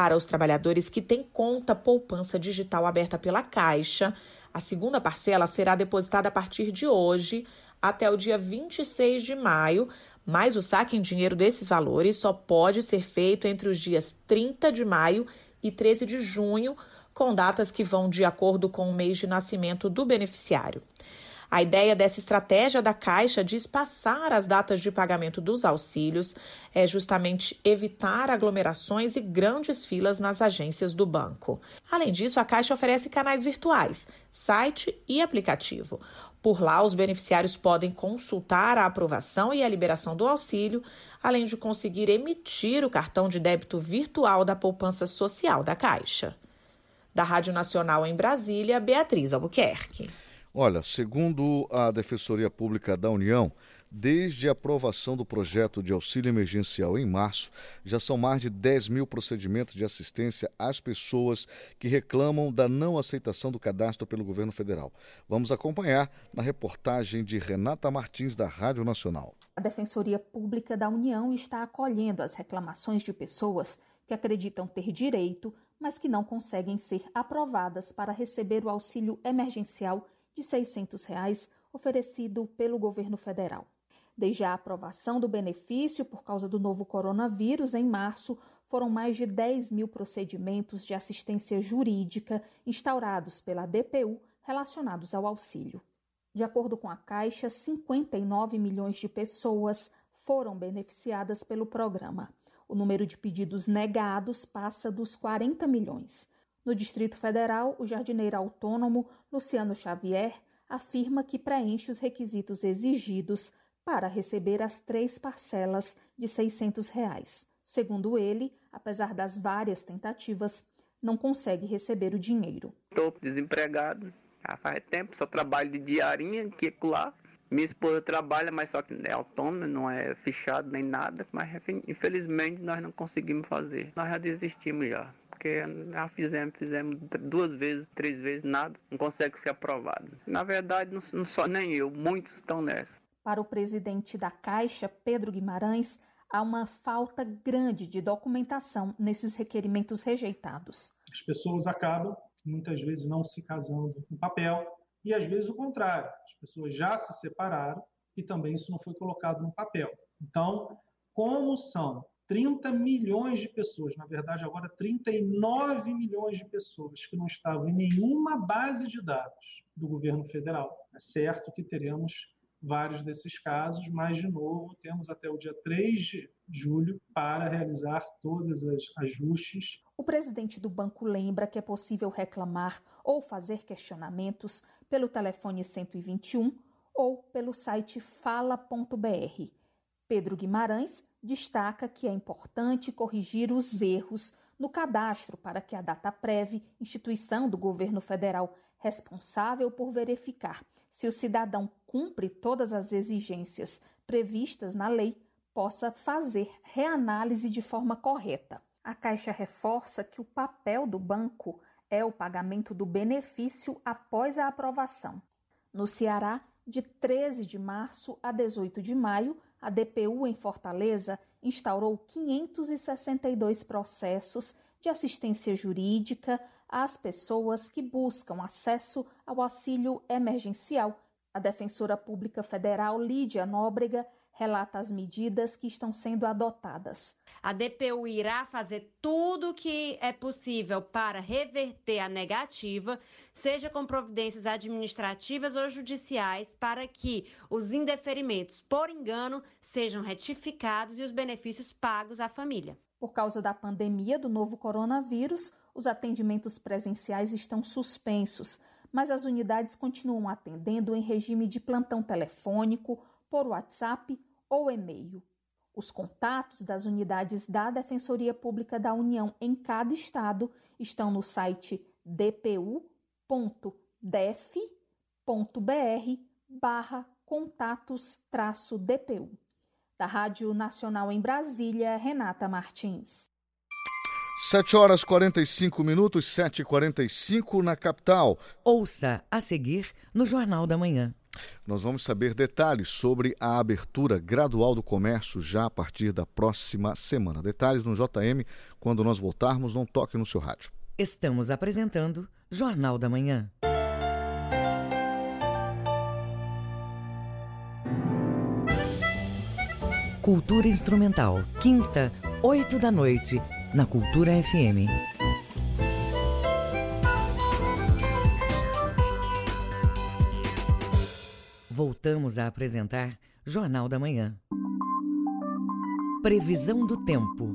Para os trabalhadores que têm conta poupança digital aberta pela Caixa, a segunda parcela será depositada a partir de hoje até o dia 26 de maio, mas o saque em dinheiro desses valores só pode ser feito entre os dias 30 de maio e 13 de junho, com datas que vão de acordo com o mês de nascimento do beneficiário. A ideia dessa estratégia da Caixa de espaçar as datas de pagamento dos auxílios é justamente evitar aglomerações e grandes filas nas agências do banco. Além disso, a Caixa oferece canais virtuais, site e aplicativo. Por lá, os beneficiários podem consultar a aprovação e a liberação do auxílio, além de conseguir emitir o cartão de débito virtual da poupança social da Caixa. Da Rádio Nacional em Brasília, Beatriz Albuquerque. Olha, segundo a Defensoria Pública da União, desde a aprovação do projeto de auxílio emergencial em março, já são mais de 10 mil procedimentos de assistência às pessoas que reclamam da não aceitação do cadastro pelo governo federal. Vamos acompanhar na reportagem de Renata Martins, da Rádio Nacional. A Defensoria Pública da União está acolhendo as reclamações de pessoas que acreditam ter direito, mas que não conseguem ser aprovadas para receber o auxílio emergencial de 600 reais oferecido pelo governo federal. Desde a aprovação do benefício por causa do novo coronavírus em março, foram mais de 10 mil procedimentos de assistência jurídica instaurados pela DPU relacionados ao auxílio. De acordo com a Caixa, 59 milhões de pessoas foram beneficiadas pelo programa. O número de pedidos negados passa dos 40 milhões. No Distrito Federal, o jardineiro autônomo Luciano Xavier afirma que preenche os requisitos exigidos para receber as três parcelas de 600 reais. Segundo ele, apesar das várias tentativas, não consegue receber o dinheiro. Estou desempregado, já faz tempo, só trabalho de diarinha, que lá. Minha esposa trabalha, mas só que é autônoma, não é fechado nem nada, mas infelizmente nós não conseguimos fazer. Nós já desistimos já porque já fizemos, fizemos duas vezes, três vezes, nada, não consegue ser aprovado. Na verdade, não, não só nem eu, muitos estão nessa. Para o presidente da Caixa, Pedro Guimarães, há uma falta grande de documentação nesses requerimentos rejeitados. As pessoas acabam, muitas vezes, não se casando no papel, e às vezes o contrário, as pessoas já se separaram e também isso não foi colocado no papel. Então, como são 30 milhões de pessoas, na verdade agora 39 milhões de pessoas que não estavam em nenhuma base de dados do governo federal. É certo que teremos vários desses casos, mas de novo temos até o dia 3 de julho para realizar todos os ajustes. O presidente do banco lembra que é possível reclamar ou fazer questionamentos pelo telefone 121 ou pelo site fala.br. Pedro Guimarães destaca que é importante corrigir os erros no cadastro para que a DataPrev, instituição do governo federal responsável por verificar se o cidadão cumpre todas as exigências previstas na lei, possa fazer reanálise de forma correta. A Caixa reforça que o papel do banco é o pagamento do benefício após a aprovação. No Ceará, De 13 de março a 18 de maio, a DPU em Fortaleza instaurou 562 processos de assistência jurídica às pessoas que buscam acesso ao auxílio emergencial. A defensora pública federal Lídia Nóbrega relata as medidas que estão sendo adotadas. A DPU irá fazer tudo o que é possível para reverter a negativa, seja com providências administrativas ou judiciais, para que os indeferimentos por engano sejam retificados e os benefícios pagos à família. Por causa da pandemia do novo coronavírus, os atendimentos presenciais estão suspensos, mas as unidades continuam atendendo em regime de plantão telefônico, por WhatsApp ou e-mail. Os contatos das unidades da Defensoria Pública da União em cada estado estão no site dpu.def.br barra contatos-dpu. Da Rádio Nacional em Brasília, Renata Martins. 7 horas 45 minutos, 7 e 45 na capital. Ouça a seguir no Jornal da Manhã. Nós vamos saber detalhes sobre a abertura gradual do comércio já a partir da próxima semana. Detalhes no JM quando nós voltarmos. Não toque no seu rádio. Estamos apresentando Jornal da Manhã. Cultura Instrumental, quinta, oito da noite, na Cultura FM. Voltamos a apresentar Jornal da Manhã. Previsão do tempo.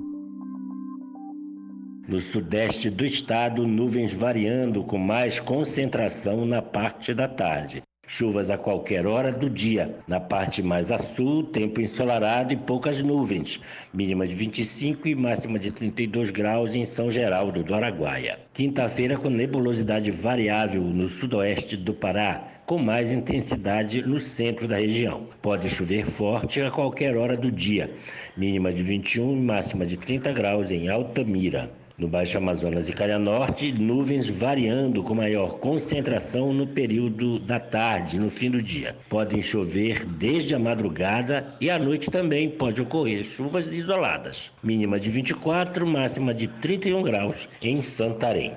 No sudeste do estado, nuvens variando com mais concentração na parte da tarde. Chuvas a qualquer hora do dia. Na parte mais a sul, tempo ensolarado e poucas nuvens. Mínima de 25 e máxima de 32 graus em São Geraldo do Araguaia. Quinta-feira com nebulosidade variável no sudoeste do Pará, com mais intensidade no centro da região. Pode chover forte a qualquer hora do dia. Mínima de 21 e máxima de 30 graus em Altamira. No Baixo Amazonas e Calha Norte, nuvens variando com maior concentração no período da tarde, no fim do dia. Podem chover desde a madrugada e à noite também pode ocorrer chuvas isoladas. Mínima de 24, máxima de 31 graus em Santarém.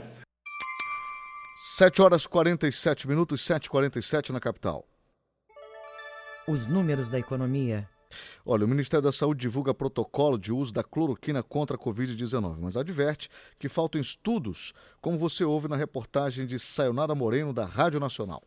7 horas 47 minutos, 7h47 na capital. Os números da economia Olha, o Ministério da Saúde divulga protocolo de uso da cloroquina contra a Covid-19, mas adverte que faltam estudos, como você ouve na reportagem de Sayonara Moreno, da Rádio Nacional.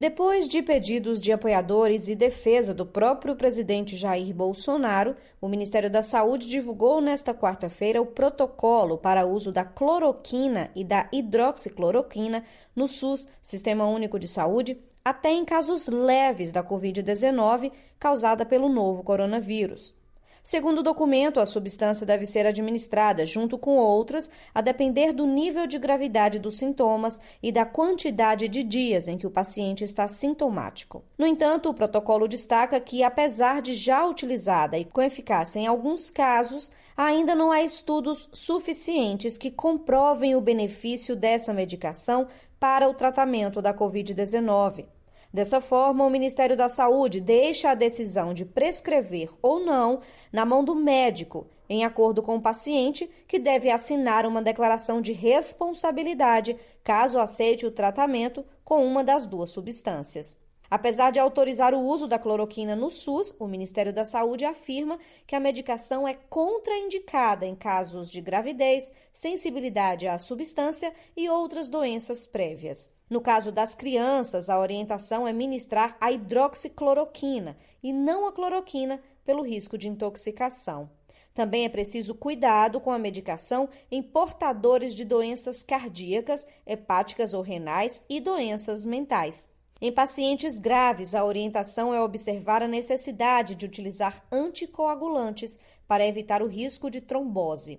Depois de pedidos de apoiadores e defesa do próprio presidente Jair Bolsonaro, o Ministério da Saúde divulgou nesta quarta-feira o protocolo para uso da cloroquina e da hidroxicloroquina no SUS, Sistema Único de Saúde, até em casos leves da Covid-19 causada pelo novo coronavírus. Segundo o documento, a substância deve ser administrada junto com outras, a depender do nível de gravidade dos sintomas e da quantidade de dias em que o paciente está sintomático. No entanto, o protocolo destaca que, apesar de já utilizada e com eficácia em alguns casos, ainda não há estudos suficientes que comprovem o benefício dessa medicação para o tratamento da Covid-19. Dessa forma, o Ministério da Saúde deixa a decisão de prescrever ou não na mão do médico, em acordo com o paciente, que deve assinar uma declaração de responsabilidade caso aceite o tratamento com uma das duas substâncias. Apesar de autorizar o uso da cloroquina no SUS, o Ministério da Saúde afirma que a medicação é contraindicada em casos de gravidez, sensibilidade à substância e outras doenças prévias. No caso das crianças, a orientação é ministrar a hidroxicloroquina e não a cloroquina pelo risco de intoxicação. Também é preciso cuidado com a medicação em portadores de doenças cardíacas, hepáticas ou renais e doenças mentais. Em pacientes graves, a orientação é observar a necessidade de utilizar anticoagulantes para evitar o risco de trombose.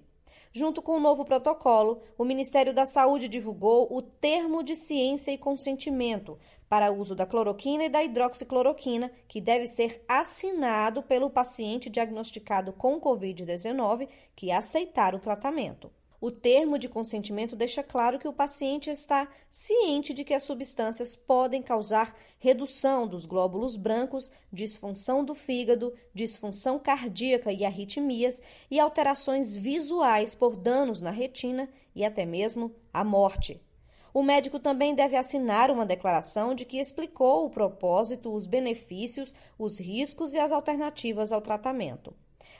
Junto com o novo protocolo, o Ministério da Saúde divulgou o termo de ciência e consentimento para uso da cloroquina e da hidroxicloroquina, que deve ser assinado pelo paciente diagnosticado com Covid-19 que aceitar o tratamento. O termo de consentimento deixa claro que o paciente está ciente de que as substâncias podem causar redução dos glóbulos brancos, disfunção do fígado, disfunção cardíaca e arritmias e alterações visuais por danos na retina e até mesmo a morte. O médico também deve assinar uma declaração de que explicou o propósito, os benefícios, os riscos e as alternativas ao tratamento.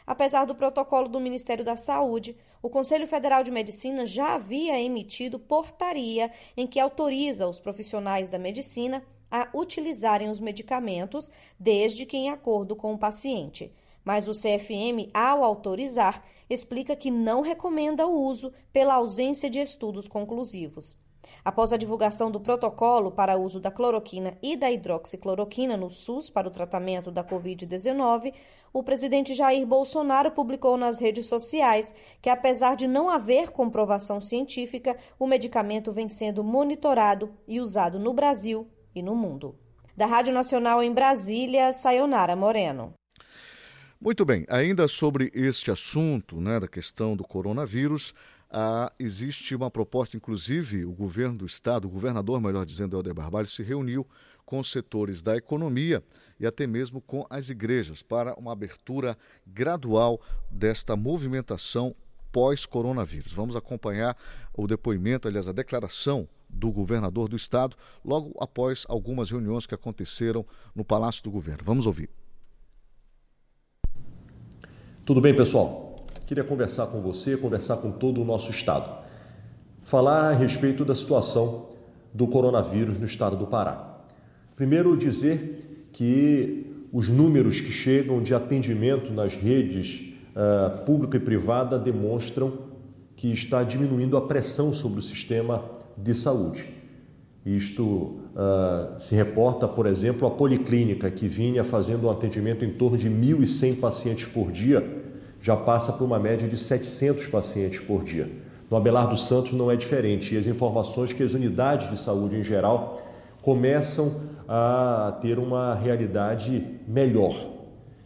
Apesar do protocolo do Ministério da Saúde, o Conselho Federal de Medicina já havia emitido portaria em que autoriza os profissionais da medicina a utilizarem os medicamentos, desde que em acordo com o paciente. Mas o CFM, ao autorizar, explica que não recomenda o uso pela ausência de estudos conclusivos. Após a divulgação do protocolo para uso da cloroquina e da hidroxicloroquina no SUS para o tratamento da Covid-19, o presidente Jair Bolsonaro publicou nas redes sociais que, apesar de não haver comprovação científica, o medicamento vem sendo monitorado e usado no Brasil e no mundo. Da Rádio Nacional em Brasília, Sayonara Moreno. Muito bem, ainda sobre este assunto, né, da questão do coronavírus, ah, existe uma proposta, inclusive, o governo do estado, o governador, melhor dizendo, Helder Barbalho, se reuniu com os setores da economia e até mesmo com as igrejas para uma abertura gradual desta movimentação pós-coronavírus. Vamos acompanhar o depoimento, aliás, a declaração do governador do estado, logo após algumas reuniões que aconteceram no Palácio do Governo. Vamos ouvir. Tudo bem, pessoal? Queria conversar com você, conversar com todo o nosso estado. Falar a respeito da situação do coronavírus no estado do Pará. Primeiro, dizer que os números que chegam de atendimento nas redes uh, pública e privada demonstram que está diminuindo a pressão sobre o sistema de saúde. Isto uh, se reporta, por exemplo, a Policlínica, que vinha fazendo um atendimento em torno de 1.100 pacientes por dia, já passa por uma média de 700 pacientes por dia. No Abelardo Santos não é diferente e as informações que as unidades de saúde em geral começam a ter uma realidade melhor.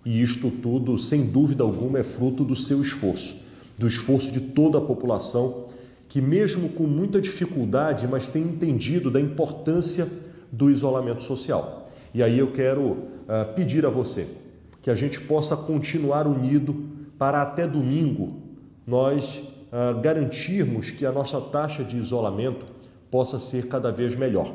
E isto tudo, sem dúvida alguma, é fruto do seu esforço, do esforço de toda a população que, mesmo com muita dificuldade, mas tem entendido da importância do isolamento social. E aí eu quero uh, pedir a você que a gente possa continuar unido para até domingo nós uh, garantirmos que a nossa taxa de isolamento possa ser cada vez melhor.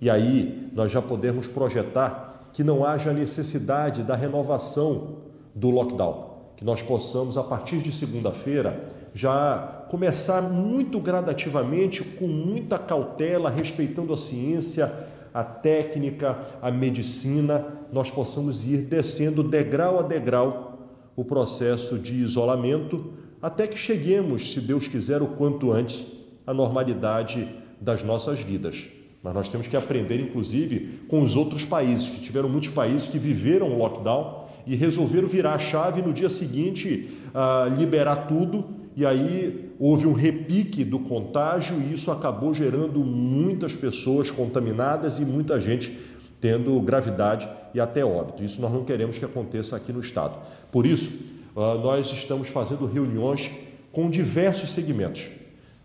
E aí nós já podemos projetar que não haja necessidade da renovação do lockdown, que nós possamos, a partir de segunda-feira, já começar muito gradativamente, com muita cautela, respeitando a ciência, a técnica, a medicina, nós possamos ir descendo degrau a degrau o processo de isolamento até que cheguemos, se Deus quiser, o quanto antes, à normalidade das nossas vidas. Mas nós temos que aprender, inclusive, com os outros países, que tiveram muitos países que viveram o lockdown e resolveram virar a chave no dia seguinte, uh, liberar tudo, e aí houve um repique do contágio e isso acabou gerando muitas pessoas contaminadas e muita gente tendo gravidade e até óbito. Isso nós não queremos que aconteça aqui no Estado. Por isso, ah, nós estamos fazendo reuniões com diversos segmentos,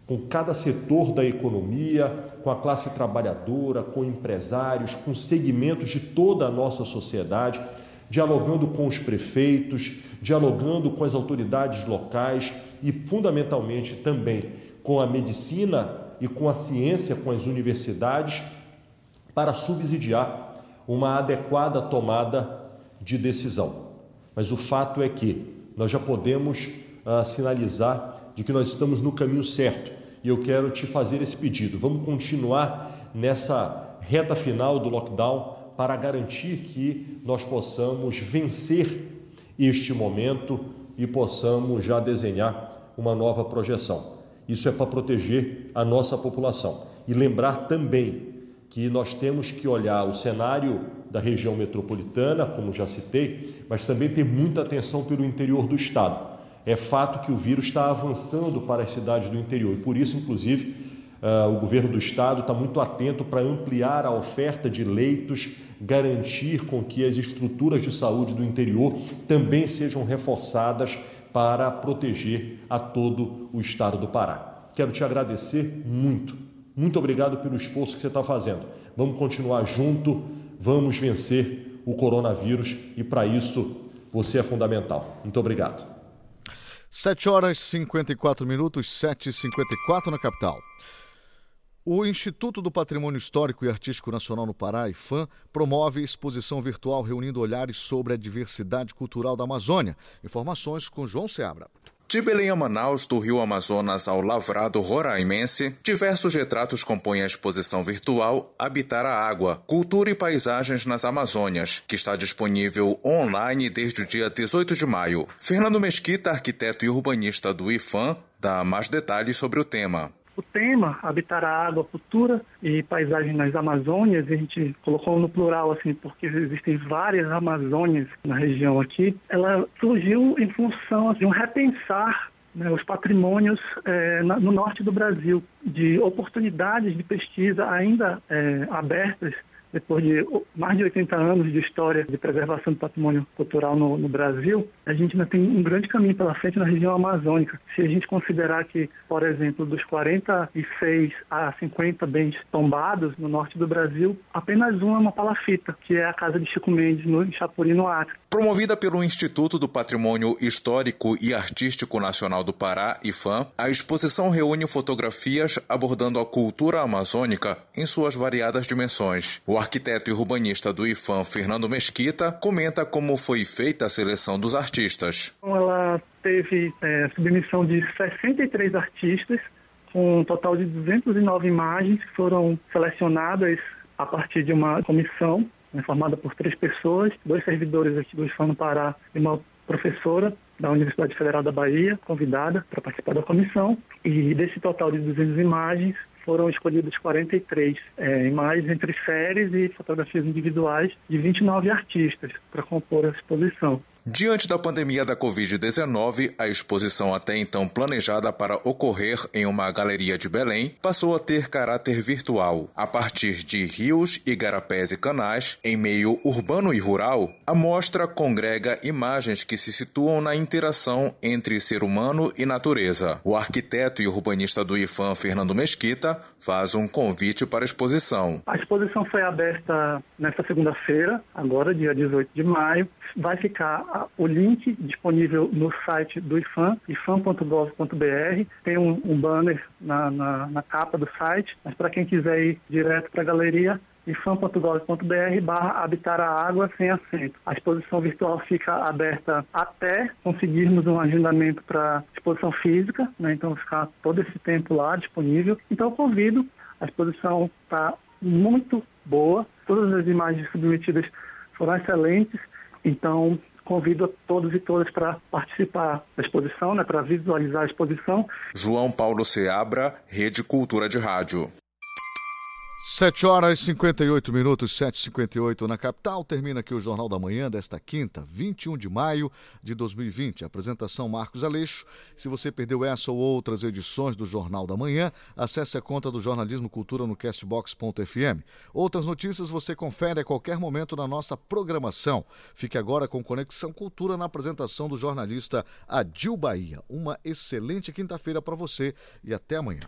com cada setor da economia, com a classe trabalhadora, com empresários, com segmentos de toda a nossa sociedade, dialogando com os prefeitos, dialogando com as autoridades locais e, fundamentalmente, também com a medicina e com a ciência, com as universidades, para subsidiar uma adequada tomada de decisão. Mas o fato é que nós já podemos uh, sinalizar de que nós estamos no caminho certo e eu quero te fazer esse pedido. Vamos continuar nessa reta final do lockdown para garantir que nós possamos vencer este momento e possamos já desenhar uma nova projeção. Isso é para proteger a nossa população e lembrar também que nós temos que olhar o cenário da região metropolitana, como já citei, mas também ter muita atenção pelo interior do estado. É fato que o vírus está avançando para as cidades do interior e por isso, inclusive, uh, o governo do estado está muito atento para ampliar a oferta de leitos, garantir com que as estruturas de saúde do interior também sejam reforçadas para proteger a todo o estado do Pará. quero te agradecer muito. Muito obrigado pelo esforço que você está fazendo. Vamos continuar junto, vamos vencer o coronavírus e para isso você é fundamental. Muito obrigado. 7 horas e 54 minutos, 7h54 na capital. O Instituto do Patrimônio Histórico e Artístico Nacional no Pará, IFAM, promove exposição virtual reunindo olhares sobre a diversidade cultural da Amazônia. Informações com João Seabra. De Belém a Manaus, do Rio Amazonas ao Lavrado Roraimense, diversos retratos compõem a exposição virtual Habitar a Água, Cultura e Paisagens nas Amazônias, que está disponível online desde o dia 18 de maio. Fernando Mesquita, arquiteto e urbanista do IFAM, dá mais detalhes sobre o tema o tema Habitar a Água, Cultura e Paisagem nas Amazônias, a gente colocou no plural assim, porque existem várias Amazônias na região aqui, ela surgiu em função de um repensar né, os patrimônios é, na, no norte do Brasil, de oportunidades de pesquisa ainda é, abertas depois de mais de 80 anos de história de preservação do patrimônio cultural no, no, Brasil, a gente ainda tem um grande caminho pela frente na região amazônica. Se a gente considerar que, por exemplo, dos 46 a 50 bens tombados no norte do Brasil, apenas um é uma palafita, que é a casa de Chico Mendes, no Chapuri, no Acre. Promovida pelo Instituto do Patrimônio Histórico e Artístico Nacional do Pará, IFAM, a exposição reúne fotografias abordando a cultura amazônica em suas variadas dimensões. O arquiteto e urbanista do IFAM, Fernando Mesquita, comenta como foi feita a seleção dos artistas. Ela teve é, submissão de 63 artistas, com um total de 209 imagens que foram selecionadas a partir de uma comissão né, formada por três pessoas, dois servidores aqui do IFAM no Pará e uma professora da Universidade Federal da Bahia, convidada para participar da comissão. E desse total de 200 imagens, foram escolhidas 43 é, imagens entre séries e fotografias individuais de 29 artistas para compor a exposição. Diante da pandemia da Covid-19, a exposição até então planejada para ocorrer em uma galeria de Belém passou a ter caráter virtual. A partir de rios, igarapés e canais, em meio urbano e rural, a mostra congrega imagens que se situam na interação entre ser humano e natureza. O arquiteto e urbanista do IFAM, Fernando Mesquita, faz um convite para a exposição. A exposição foi aberta nesta segunda-feira, agora, dia 18 de maio. Vai ficar o link disponível no site do IFAM, ifam.gov.br. Tem um, um banner na, na, na, capa do site, mas para quem quiser ir direto para a galeria, ifam.gov.br barra habitar a água sem acento. A exposição virtual fica aberta até conseguirmos um agendamento para exposição física, né? então ficar todo esse tempo lá disponível. Então convido, a exposição está muito boa, todas as imagens submetidas foram excelentes, então convido a todos e todas para participar da exposição, né, para visualizar a exposição. João Paulo Seabra, Rede Cultura de Rádio. 7 horas e 58 minutos, 7h58 na capital. Termina aqui o Jornal da Manhã desta quinta, 21 de maio de 2020. Apresentação Marcos Aleixo. Se você perdeu essa ou outras edições do Jornal da Manhã, acesse a conta do Jornalismo Cultura no castbox.fm. Outras notícias você confere a qualquer momento na nossa programação. Fique agora com Conexão Cultura na apresentação do jornalista Adil Bahia. Uma excelente quinta-feira para você e até amanhã.